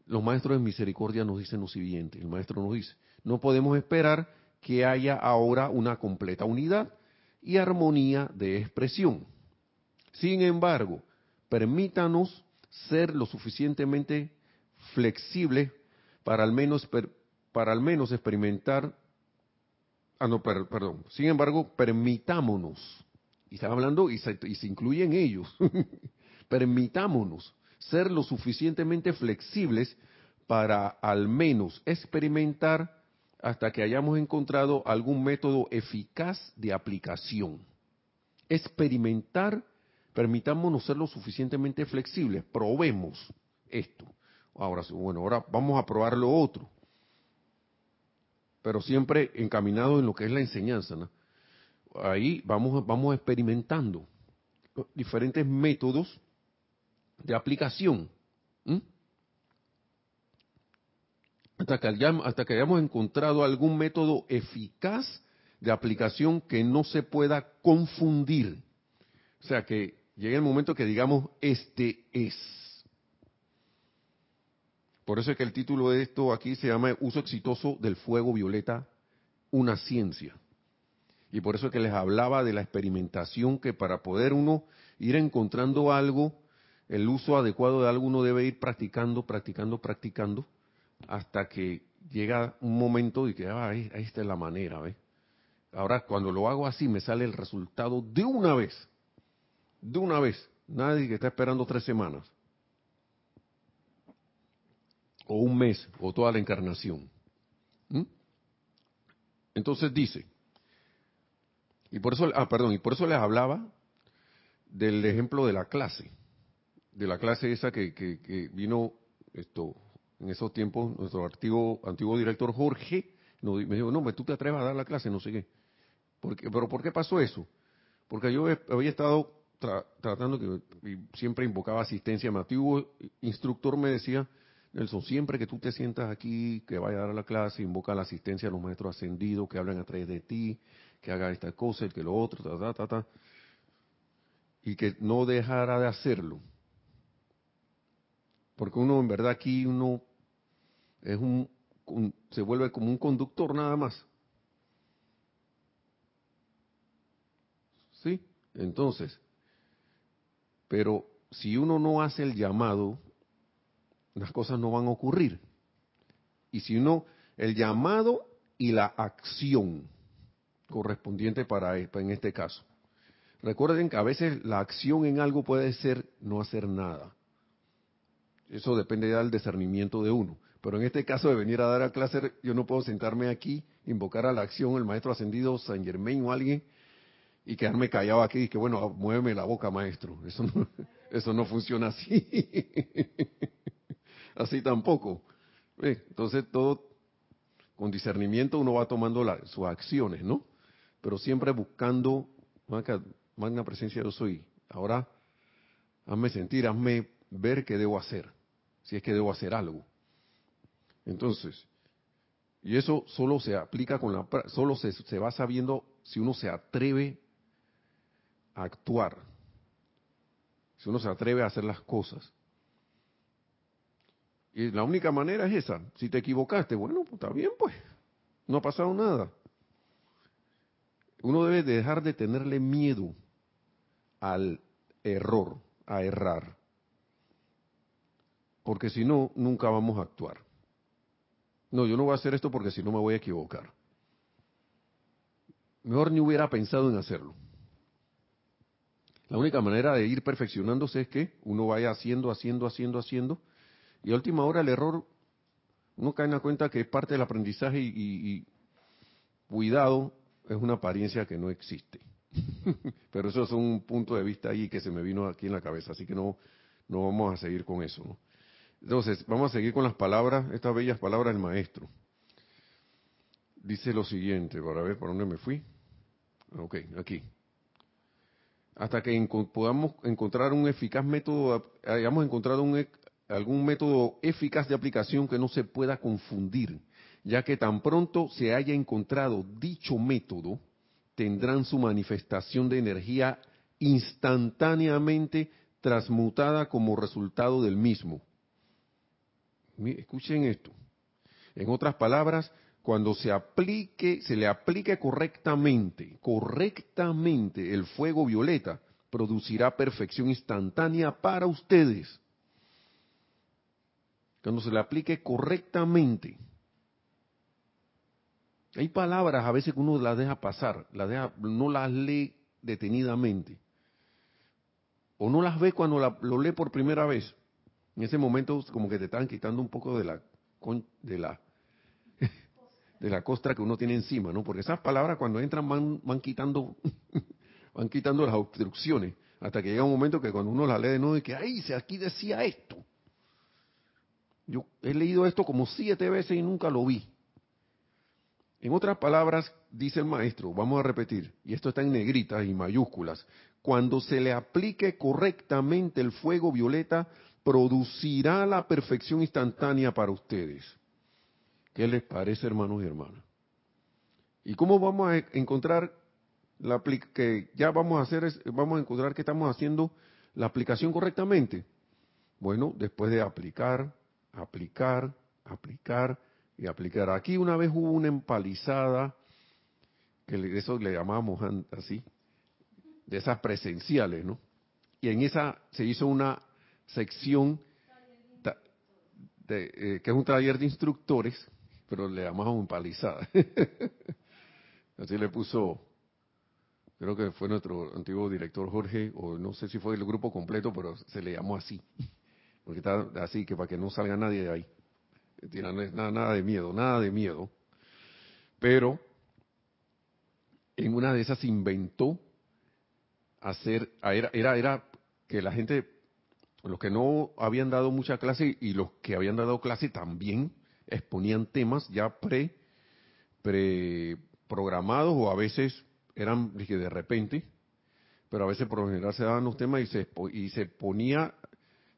los maestros de misericordia nos dicen lo siguiente, el maestro nos dice, no podemos esperar que haya ahora una completa unidad y armonía de expresión. Sin embargo, permítanos ser lo suficientemente flexibles para al menos para al menos experimentar ah no perdón sin embargo permitámonos y está hablando y se, y se incluyen ellos permitámonos ser lo suficientemente flexibles para al menos experimentar hasta que hayamos encontrado algún método eficaz de aplicación. Experimentar, permitámonos ser lo suficientemente flexibles, probemos esto. Ahora, bueno, ahora vamos a probar lo otro. Pero siempre encaminado en lo que es la enseñanza. Ahí vamos, vamos experimentando diferentes métodos de aplicación hasta que, hayamos, hasta que hayamos encontrado algún método eficaz de aplicación que no se pueda confundir. O sea, que llegue el momento que digamos, este es. Por eso es que el título de esto aquí se llama Uso exitoso del fuego violeta, una ciencia. Y por eso es que les hablaba de la experimentación que para poder uno ir encontrando algo, el uso adecuado de algo uno debe ir practicando, practicando, practicando hasta que llega un momento y que, ah, ahí, está la manera, ¿ves? Ahora, cuando lo hago así, me sale el resultado de una vez. De una vez. Nadie que está esperando tres semanas. O un mes, o toda la encarnación. Entonces dice, y por eso, ah, perdón, y por eso les hablaba del ejemplo de la clase, de la clase esa que, que, vino esto en esos tiempos, nuestro antiguo, director Jorge me dijo, no, tú te atreves a dar la clase, no sé qué. ¿Pero por qué pasó eso? Porque yo había estado tratando, que y siempre invocaba asistencia, mi antiguo instructor me decía, Nelson, siempre que tú te sientas aquí, que vaya a dar la clase, invoca la asistencia de los maestros ascendidos, que hablen a través de ti, que haga esta cosa, el que lo otro, ta, ta, ta, ta y que no dejara de hacerlo. Porque uno en verdad aquí uno es un, se vuelve como un conductor nada más. ¿Sí? Entonces, pero si uno no hace el llamado, las cosas no van a ocurrir. Y si uno, el llamado y la acción correspondiente para en este caso. Recuerden que a veces la acción en algo puede ser no hacer nada. Eso depende del discernimiento de uno. Pero en este caso de venir a dar a clase, yo no puedo sentarme aquí, invocar a la acción el maestro ascendido San Germain o alguien y quedarme callado aquí y que bueno, muéveme la boca, maestro. Eso no, eso no funciona así. así tampoco. Entonces todo con discernimiento uno va tomando sus acciones, ¿no? Pero siempre buscando magna presencia yo soy. Ahora, hazme sentir, hazme ver qué debo hacer, si es que debo hacer algo. Entonces, y eso solo se aplica con la, solo se, se va sabiendo si uno se atreve a actuar, si uno se atreve a hacer las cosas. Y la única manera es esa. Si te equivocaste, bueno, pues está bien, pues. No ha pasado nada. Uno debe dejar de tenerle miedo al error, a errar. Porque si no, nunca vamos a actuar. No, yo no voy a hacer esto porque si no me voy a equivocar. Mejor ni hubiera pensado en hacerlo. La única manera de ir perfeccionándose es que uno vaya haciendo, haciendo, haciendo, haciendo. Y a última hora el error, uno cae en la cuenta que es parte del aprendizaje y, cuidado, es una apariencia que no existe. Pero eso es un punto de vista ahí que se me vino aquí en la cabeza, así que no, no vamos a seguir con eso. Entonces, vamos a seguir con las palabras, estas bellas palabras del maestro. Dice lo siguiente, para ver por dónde me fui. Ok, aquí. Hasta que podamos encontrar un eficaz método, hayamos encontrado un, algún método eficaz de aplicación que no se pueda confundir, ya que tan pronto se haya encontrado dicho método, tendrán su manifestación de energía instantáneamente transmutada como resultado del mismo. Escuchen esto. En otras palabras, cuando se aplique, se le aplique correctamente, correctamente el fuego violeta, producirá perfección instantánea para ustedes. Cuando se le aplique correctamente, hay palabras a veces que uno las deja pasar, las deja, no las lee detenidamente. O no las ve cuando lo lee por primera vez. En ese momento como que te están quitando un poco de la de la de la costra que uno tiene encima, ¿no? Porque esas palabras cuando entran van, van quitando van quitando las obstrucciones hasta que llega un momento que cuando uno la lee de nuevo y que ay, aquí decía esto. Yo he leído esto como siete veces y nunca lo vi. En otras palabras, dice el maestro, vamos a repetir, y esto está en negritas y mayúsculas, cuando se le aplique correctamente el fuego violeta, producirá la perfección instantánea para ustedes. ¿Qué les parece, hermanos y hermanas? ¿Y cómo vamos a encontrar la que ya vamos a hacer vamos a encontrar que estamos haciendo la aplicación correctamente? Bueno, después de aplicar, aplicar, aplicar, y aplicar. Aquí una vez hubo una empalizada, que eso le llamábamos así, de esas presenciales, ¿no? Y en esa se hizo una sección de, eh, que es un taller de instructores, pero le llamamos empalizada. así le puso, creo que fue nuestro antiguo director Jorge, o no sé si fue el grupo completo, pero se le llamó así, porque está así, que para que no salga nadie de ahí nada, nada de miedo, nada de miedo. Pero en una de esas inventó hacer, era, era, era que la gente, los que no habían dado mucha clase y los que habían dado clase también exponían temas ya pre, pre programados o a veces eran dije, de repente, pero a veces por lo general se daban los temas y se, y se ponía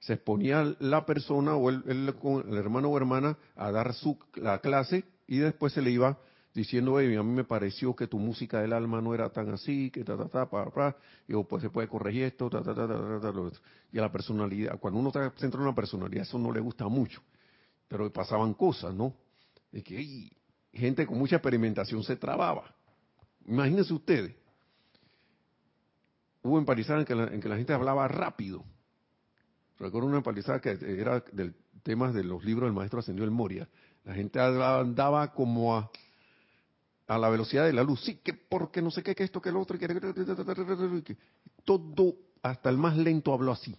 se exponía la persona o el, el, hermano o hermana a dar su la clase y después se le iba diciendo, a mí me pareció que tu música del alma no era tan así, que ta, ta, ta, pa, pa, y pues se puede corregir esto, ta, ta, ta, ta, ta, ta, y a la personalidad, cuando uno está centrado en una personalidad, eso no le gusta mucho, pero pasaban cosas, ¿no? De que gente con mucha experimentación se trababa. Imagínense ustedes, hubo empalizadas en la, en que la gente hablaba rápido. Recuerdo una empalizada que era del tema de los libros del maestro Ascendió el Moria. La gente andaba como a, a la velocidad de la luz. Sí, que porque no sé qué, que esto, que lo otro, que, todo, hasta el más lento habló así.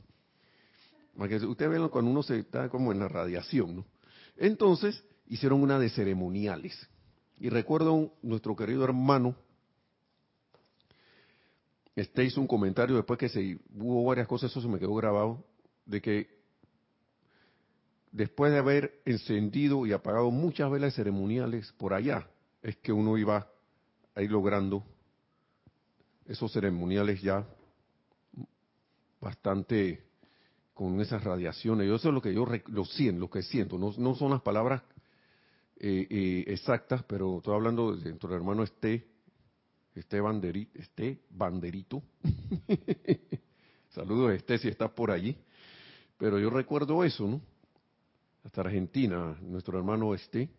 Porque ustedes ven cuando uno se está como en la radiación, ¿no? Entonces, hicieron una de ceremoniales. Y recuerdo nuestro querido hermano, este hizo un comentario después que se hubo varias cosas, eso se me quedó grabado, de que después de haber encendido y apagado muchas velas ceremoniales por allá, es que uno iba a ir logrando esos ceremoniales ya bastante con esas radiaciones. Yo eso es lo que yo lo siento, lo que siento. No, no son las palabras eh, eh, exactas, pero estoy hablando de nuestro hermano Este, este, banderito, este banderito. Saludos Este si estás por allí. Pero yo recuerdo eso, ¿no? Hasta Argentina, nuestro hermano Este,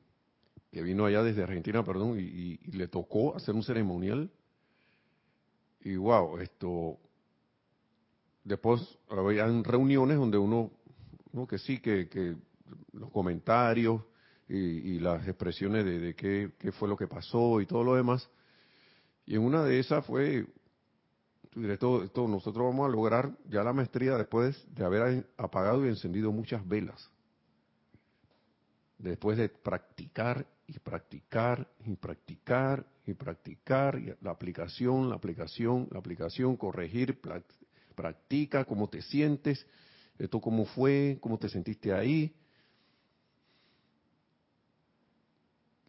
que vino allá desde Argentina, perdón, y, le tocó hacer un ceremonial. Y wow, esto. Después había reuniones donde uno, ¿no? que sí, que, que los comentarios y, las expresiones de, qué, qué, fue lo que pasó y todo lo demás. Y en una de esas fue, todo, nosotros vamos a lograr ya la maestría después de haber apagado y encendido muchas velas. Después de practicar y practicar y practicar y practicar, la aplicación, la aplicación, la aplicación, corregir, practica cómo te sientes, esto cómo fue, cómo te sentiste ahí,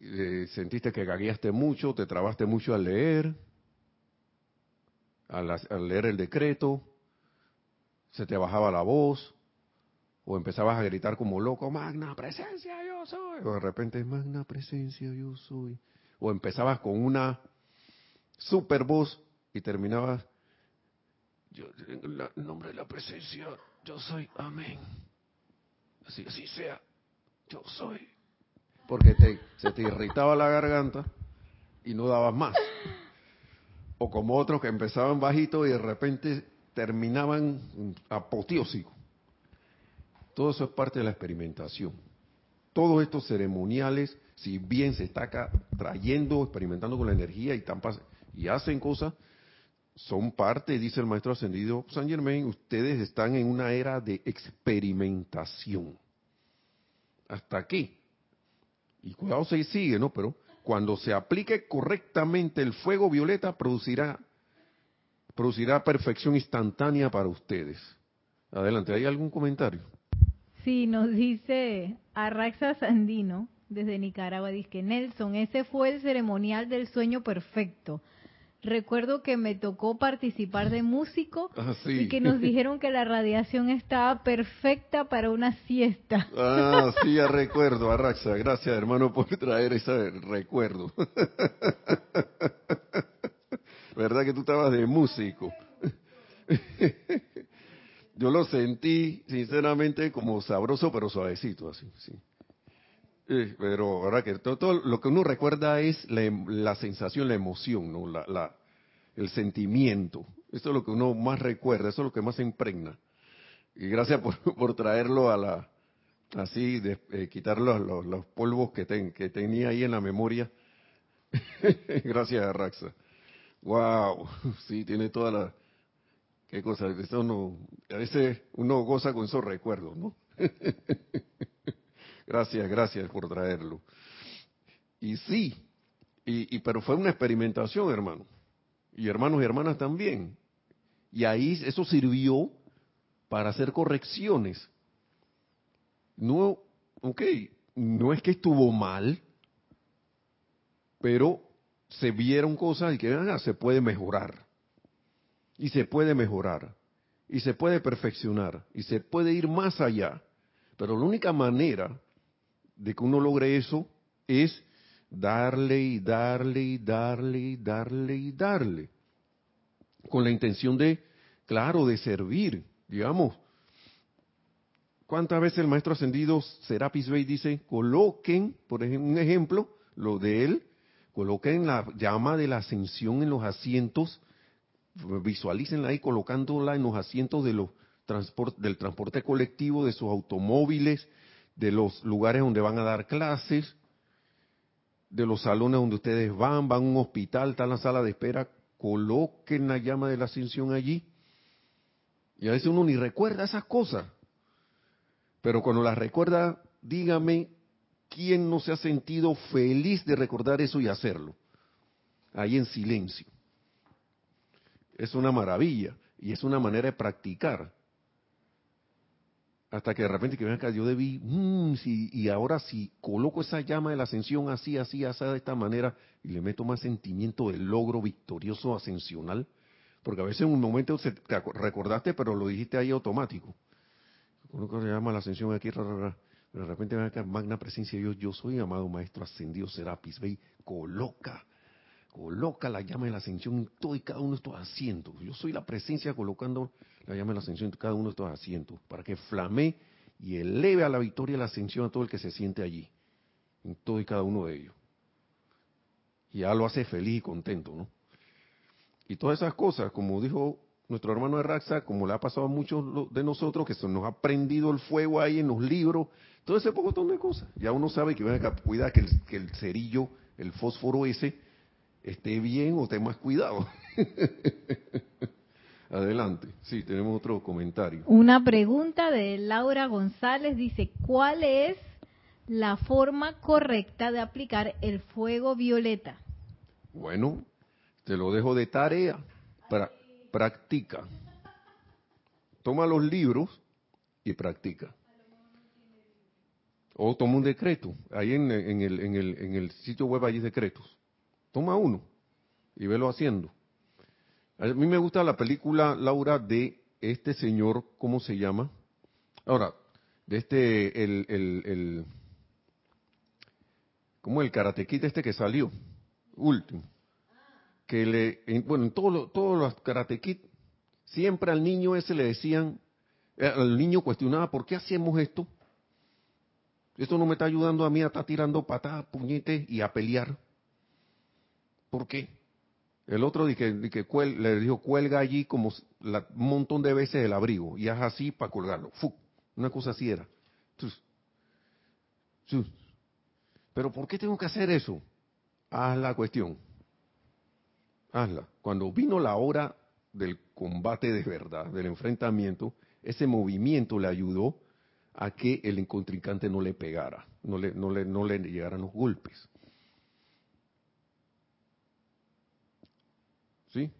Eh, sentiste que gagueaste mucho, te trabaste mucho al leer, al, leer el decreto, se te bajaba la voz, o empezabas a gritar como loco, magna presencia yo soy, o de repente magna presencia yo soy, o empezabas con una super voz y terminabas, yo el nombre de la presencia, yo soy, amén, así, así sea, yo soy, porque te, se te irritaba la garganta y no dabas más. O como otros que empezaban bajito y de repente terminaban apoteósicos. Todo eso es parte de la experimentación. Todos estos ceremoniales, si bien se está trayendo, experimentando con la energía y, y hacen cosas, son parte, dice el maestro ascendido San Germain, ustedes están en una era de experimentación. Hasta aquí y cuidado se sigue, ¿no? Pero cuando se aplique correctamente el fuego violeta producirá producirá perfección instantánea para ustedes. Adelante, ¿hay algún comentario? Sí, nos dice Arraxa Sandino desde Nicaragua, dice que Nelson, ese fue el ceremonial del sueño perfecto. Recuerdo que me tocó participar de músico ah, y que nos dijeron que la radiación estaba perfecta para una siesta. Ah, sí, ya recuerdo, Arraxa. Gracias, hermano, por traer ese recuerdo. ¿Verdad que tú estabas de músico? Yo lo sentí, sinceramente, como sabroso, pero suavecito, así, sí. pero ahora que todo, lo que uno recuerda es la, la sensación, la emoción, ¿no? La, la, el sentimiento. Eso es lo que uno más recuerda, eso es lo que más impregna. Y gracias por, por traerlo a la, así, de, eh, quitar los, los, polvos que, ten, que tenía ahí en la memoria. gracias, Raxa. Wow, sí, tiene toda la... Qué cosa, eso no, a veces uno goza con esos recuerdos, ¿no? gracias, gracias por traerlo. Y sí, y, y, pero fue una experimentación, hermano y hermanos y hermanas también. Y ahí eso sirvió para hacer correcciones. No, ok, no es que estuvo mal, pero se vieron cosas y que ah, se puede mejorar. Y se puede mejorar. Y se puede perfeccionar. Y se puede ir más allá. Pero la única manera de que uno logre eso es darle y darle y darle y darle y darle. Con la intención de, claro, de servir. Digamos, ¿cuántas veces el maestro ascendido Serapis Bey dice, coloquen, por ejemplo, un ejemplo, lo de él, coloquen la llama de la ascensión en los asientos, visualícenla ahí colocándola en los asientos de los del transporte colectivo, de sus automóviles, de los lugares donde van a dar clases, de los salones donde ustedes van, van a un hospital, está en la sala de espera, coloquen la llama de la ascensión allí. Y a veces uno ni recuerda esas cosas. Pero cuando las recuerda, dígame quién no se ha sentido feliz de recordar eso y hacerlo. Ahí en silencio. Es una maravilla y es una manera de practicar. Hasta que de repente que venga acá, yo debí, mm, y ahora si coloco esa llama de la ascensión así, así, así, de esta manera, y le meto más sentimiento del logro victorioso ascensional, porque a veces en un momento te recordaste, pero lo dijiste ahí automático. Coloco la llama la ascensión aquí, de repente venga acá, magna presencia de Dios, yo soy amado maestro ascendido Serapis, ve, coloca coloca la llama de la ascensión en todo y cada uno de estos asientos. Yo soy la presencia colocando la llama de la ascensión en cada uno de estos asientos, para que flame y eleve a la victoria la ascensión a todo el que se siente allí, en todo y cada uno de ellos. Y ya lo hace feliz y contento, ¿no? Y todas esas cosas, como dijo nuestro hermano de Raxa, como le ha pasado a muchos de nosotros, que se nos ha prendido el fuego ahí en los libros, todo ese poco de cosas. Ya uno sabe que, cuida que el, que el cerillo, el fósforo ese, esté bien o ten más cuidado. Adelante. Sí, tenemos otro comentario. Una pregunta de Laura González dice, ¿cuál es la forma correcta de aplicar el fuego violeta? Bueno, te lo dejo de tarea. Para, practica. Toma los libros y practica. O toma un decreto. Ahí en, el, en, el, en el sitio web hay decretos. Toma uno y velo haciendo. A mí me gusta la película, Laura, de este señor, ¿cómo se llama? Ahora, de este, el, el, el como el karatequita este que salió, último, que le, bueno, en todos todos los karatequit, siempre al niño ese le decían, eh, al niño cuestionaba, ¿por qué hacemos esto? Esto no me está ayudando a mí a estar tirando patadas, puñetes y a pelear. ¿Por qué? El otro que, le dijo, cuelga allí como un montón de veces el abrigo y haz así para colgarlo. Una cosa así era. Pero ¿por qué tengo que hacer eso? Haz la cuestión. Hazla. Cuando vino la hora del combate de verdad, del enfrentamiento, ese movimiento le ayudó a que el contrincante no le pegara, no le, no le, no le llegaran los golpes. ¿Sí?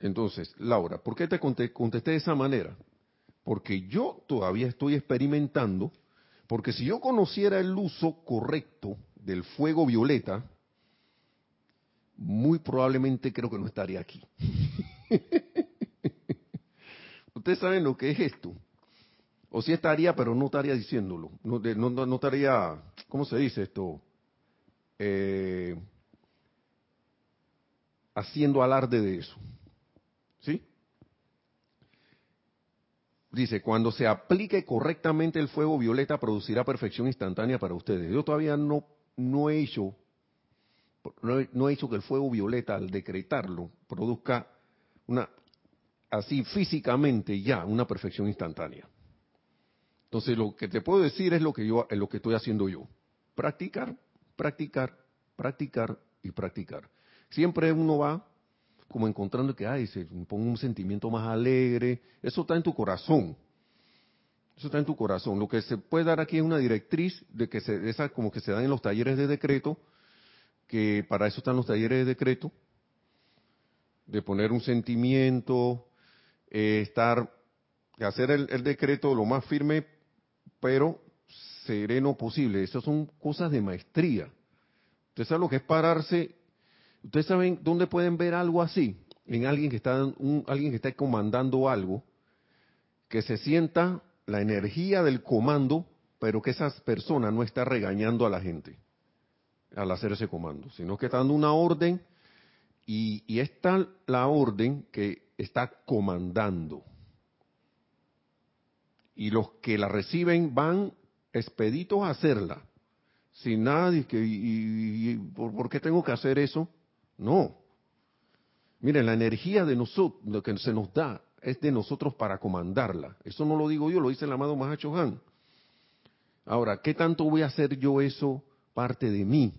Entonces, Laura, ¿por qué te contesté de esa manera? Porque yo todavía estoy experimentando, porque si yo conociera el uso correcto del fuego violeta, muy probablemente creo que no estaría aquí. Ustedes saben lo que es esto. O sí estaría, pero no estaría diciéndolo. No, no, no estaría, ¿cómo se dice esto? Eh, haciendo alarde de eso. ¿Sí? Dice, cuando se aplique correctamente el fuego violeta producirá perfección instantánea para ustedes. Yo todavía no, no he hecho no he, hecho que el fuego violeta al decretarlo produzca una así físicamente ya una perfección instantánea. Entonces lo que te puedo decir es lo que yo lo que estoy haciendo yo. Practicar, practicar, practicar y practicar siempre uno va como encontrando que, ay, se pone un sentimiento más alegre. Eso está en tu corazón. Eso está en tu corazón. Lo que se puede dar aquí es una directriz de que se, esa como que se dan en los talleres de decreto, que para eso están los talleres de decreto, de poner un sentimiento, eh, estar, hacer el, el, decreto lo más firme, pero sereno posible. Esas son cosas de maestría. Ustedes saben lo que es pararse. Ustedes saben dónde pueden ver algo así, en alguien que está, un, alguien que está comandando algo, que se sienta la energía del comando, pero que esa persona no está regañando a la gente al hacer ese comando, sino que está dando una orden y, y está la orden que está comandando. Y los que la reciben van expeditos a hacerla, sin nada, y, que, y, ¿por, ¿por, qué tengo que hacer eso? No. Miren, la energía de nosotros, lo que se nos da, es de nosotros para comandarla. Eso no lo digo yo, lo dice el amado Mahacho Han. Ahora, ¿qué tanto voy a hacer yo eso parte de mí?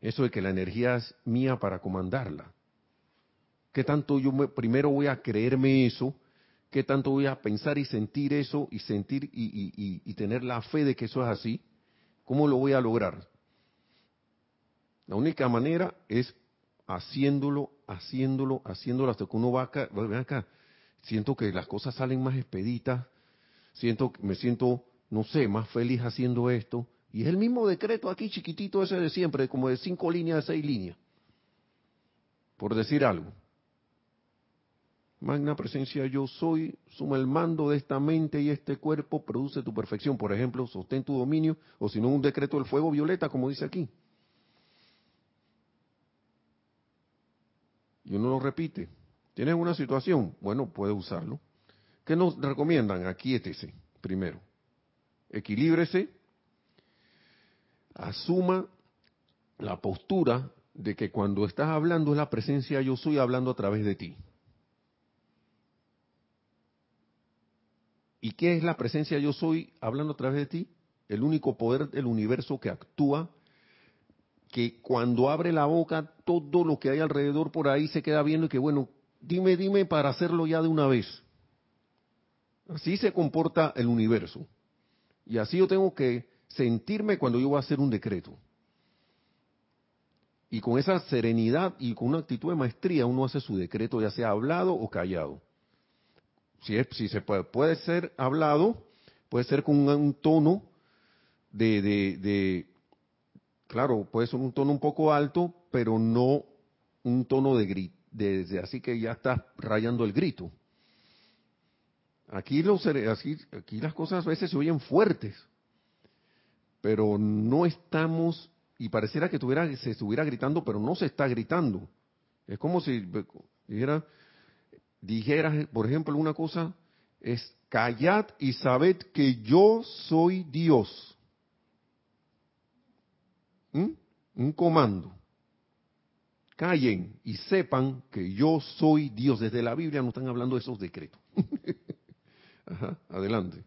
Eso de que la energía es mía para comandarla. ¿Qué tanto yo me, primero voy a creerme eso? ¿Qué tanto voy a pensar y sentir eso y sentir y, y, tener la fe de que eso es así? ¿Cómo lo voy a lograr? La única manera es haciéndolo, haciéndolo, haciéndolo hasta que uno va acá, siento que las cosas salen más expeditas, siento, me siento, no sé, más feliz haciendo esto. Y es el mismo decreto aquí chiquitito ese de siempre, como de cinco líneas, de seis líneas. Por decir algo. Magna presencia yo soy, suma el mando de esta mente y este cuerpo, produce tu perfección. Por ejemplo, sostén tu dominio, o si no, un decreto del fuego violeta, como dice aquí. Y uno lo repite. ¿Tienes una situación? Bueno, puede usarlo. ¿Qué nos recomiendan? Aquíétese primero. Equilíbrese. Asuma la postura de que cuando estás hablando es la presencia yo soy hablando a través de ti. ¿Y qué es la presencia yo soy hablando a través de ti? El único poder del universo que actúa, que cuando abre la boca todo lo que hay alrededor por ahí se queda viendo y que bueno, dime, dime para hacerlo ya de una vez. Así se comporta el universo. Y así yo tengo que sentirme cuando yo voy a hacer un decreto. Y con esa serenidad y con una actitud de maestría uno hace su decreto, ya sea hablado o callado. Si, es, si se puede, puede ser hablado, puede ser con un, tono de, de, claro, puede ser un tono un poco alto, pero no un tono de, grit, desde así que ya está rayando el grito. Aquí, los, aquí, las cosas a veces se oyen fuertes, pero no estamos, y pareciera que se estuviera gritando, pero no se está gritando. Es como si dijera, dijera, por ejemplo, una cosa, es callad y sabed que yo soy Dios. ¿Mm? Un comando callen y sepan que yo soy Dios. Desde la Biblia no están hablando de esos decretos. Ajá, adelante.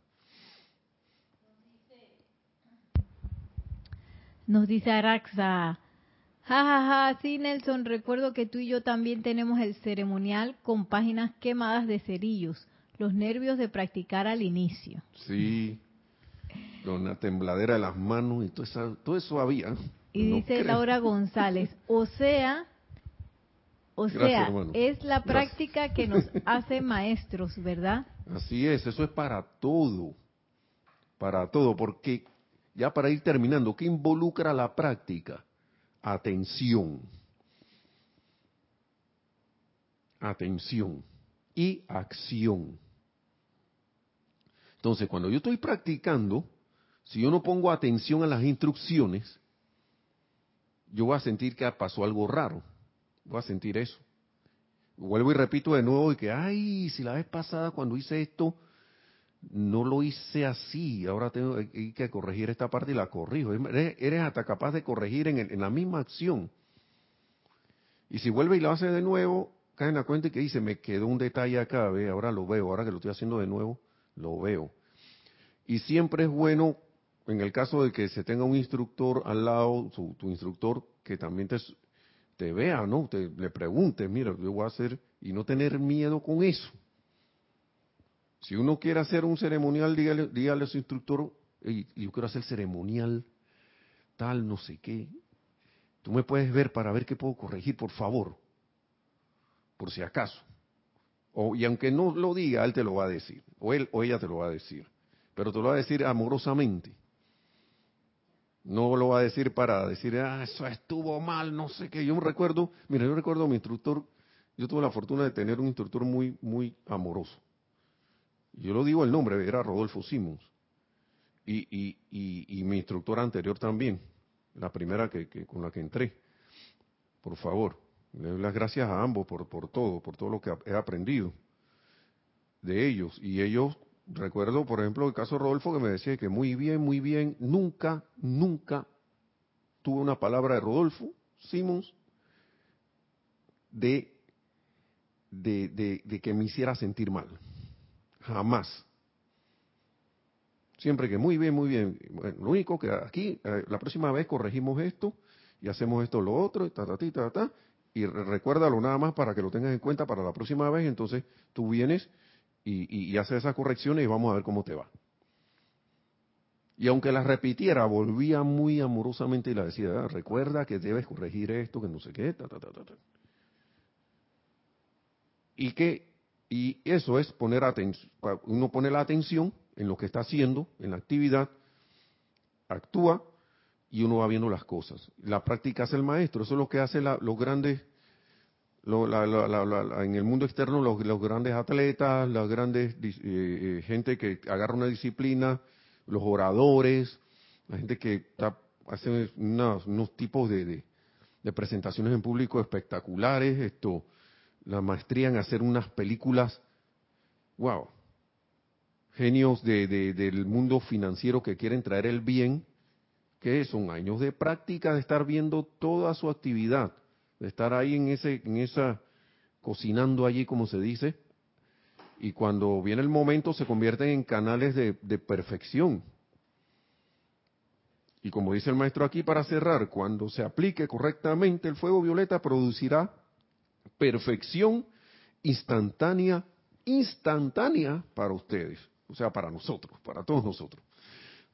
Nos dice Araxa, jajaja, ja, sí Nelson, recuerdo que tú y yo también tenemos el ceremonial con páginas quemadas de cerillos, los nervios de practicar al inicio. Sí, con una tembladera de las manos y todo eso, todo eso había. Y no dice creo. Laura González, o sea, o Gracias, sea, hermano. es la práctica que nos hace maestros, ¿verdad? Así es, eso es para todo, para todo, porque ya para ir terminando, ¿qué involucra la práctica? Atención. Atención y acción. Entonces, cuando yo estoy practicando, si yo no pongo atención a las instrucciones, yo voy a sentir que pasó algo raro voy a sentir eso. Vuelvo y repito de nuevo y que, ay, si la vez pasada cuando hice esto, no lo hice así, ahora tengo que corregir esta parte y la corrijo. Eres, hasta capaz de corregir en, la misma acción. Y si vuelve y lo hace de nuevo, cae en la cuenta y que dice, me quedó un detalle acá, ve, ahora lo veo, ahora que lo estoy haciendo de nuevo, lo veo. Y siempre es bueno, en el caso de que se tenga un instructor al lado, su, tu instructor, que también te, vea, ¿no? Te, le pregunte, mira, yo voy a hacer, y no tener miedo con eso. Si uno quiere hacer un ceremonial, dígale, dígale a su instructor, hey, yo quiero hacer ceremonial, tal, no sé qué. Tú me puedes ver para ver qué puedo corregir, por favor. por si acaso. O, y aunque no lo diga, él te lo va a decir, o él o ella te lo va a decir, pero te lo va a decir amorosamente. No lo va a decir para decir, ah, eso estuvo mal, no sé qué. Yo recuerdo, mira, yo recuerdo a mi instructor, yo tuve la fortuna de tener un instructor muy, muy amoroso. Yo lo digo el nombre, era Rodolfo Simons. Y, y, y, mi instructor anterior también, la primera que, con la que entré. Por favor, le doy las gracias a ambos por, por todo, por todo lo que he aprendido de ellos. Y ellos recuerdo, por ejemplo, el caso de Rodolfo que me decía que muy bien, muy bien, nunca, nunca tuve una palabra de Rodolfo Simons de, de, de, que me hiciera sentir mal. Jamás. Siempre que muy bien, muy bien. lo único que aquí, eh, la próxima vez corregimos esto y hacemos esto, lo otro, y ta, ta, ta, ta, ta, y recuérdalo nada más para que lo tengas en cuenta para la próxima vez. Entonces tú vienes y, y, hace esas correcciones y vamos a ver cómo te va. Y aunque las repitiera, volvía muy amorosamente y la decía, ah, recuerda que debes corregir esto, que no sé qué, ta, ta, ta, ta. Y que, y eso es poner atención, uno pone la atención en lo que está haciendo, en la actividad, actúa y uno va viendo las cosas. La práctica hace el maestro, eso es lo que hacen los grandes en el mundo externo los, grandes atletas, las grandes eh, eh, gente que agarra una disciplina, los oradores, la gente que hace unos, tipos de, presentaciones en público espectaculares, esto, la maestría en hacer unas películas, wow, genios del mundo financiero que quieren traer el bien, que son años de práctica de estar viendo toda su actividad de estar ahí en ese, en esa, cocinando allí como se dice, y cuando viene el momento se convierten en canales de, perfección. Y como dice el maestro aquí para cerrar, cuando se aplique correctamente el fuego violeta producirá perfección instantánea, instantánea para ustedes, o sea, para nosotros, para todos nosotros.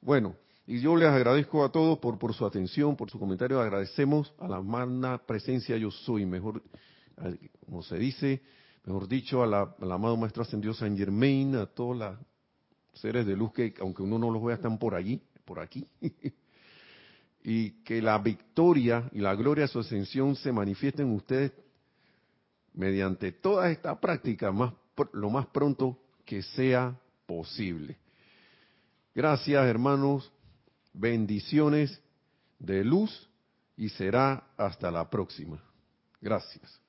Bueno, y yo les agradezco a todos por, su atención, por su comentario. Agradecemos a la magna presencia yo soy, mejor, como se dice, mejor dicho, a la, amado Maestro Ascendido San Germain, a todos los seres de luz que, aunque uno no los vea, están por allí, por aquí. y que la victoria y la gloria de su ascensión se manifiesten en ustedes mediante toda esta práctica más, lo más pronto que sea posible. Gracias, hermanos bendiciones de luz y será hasta la próxima. Gracias.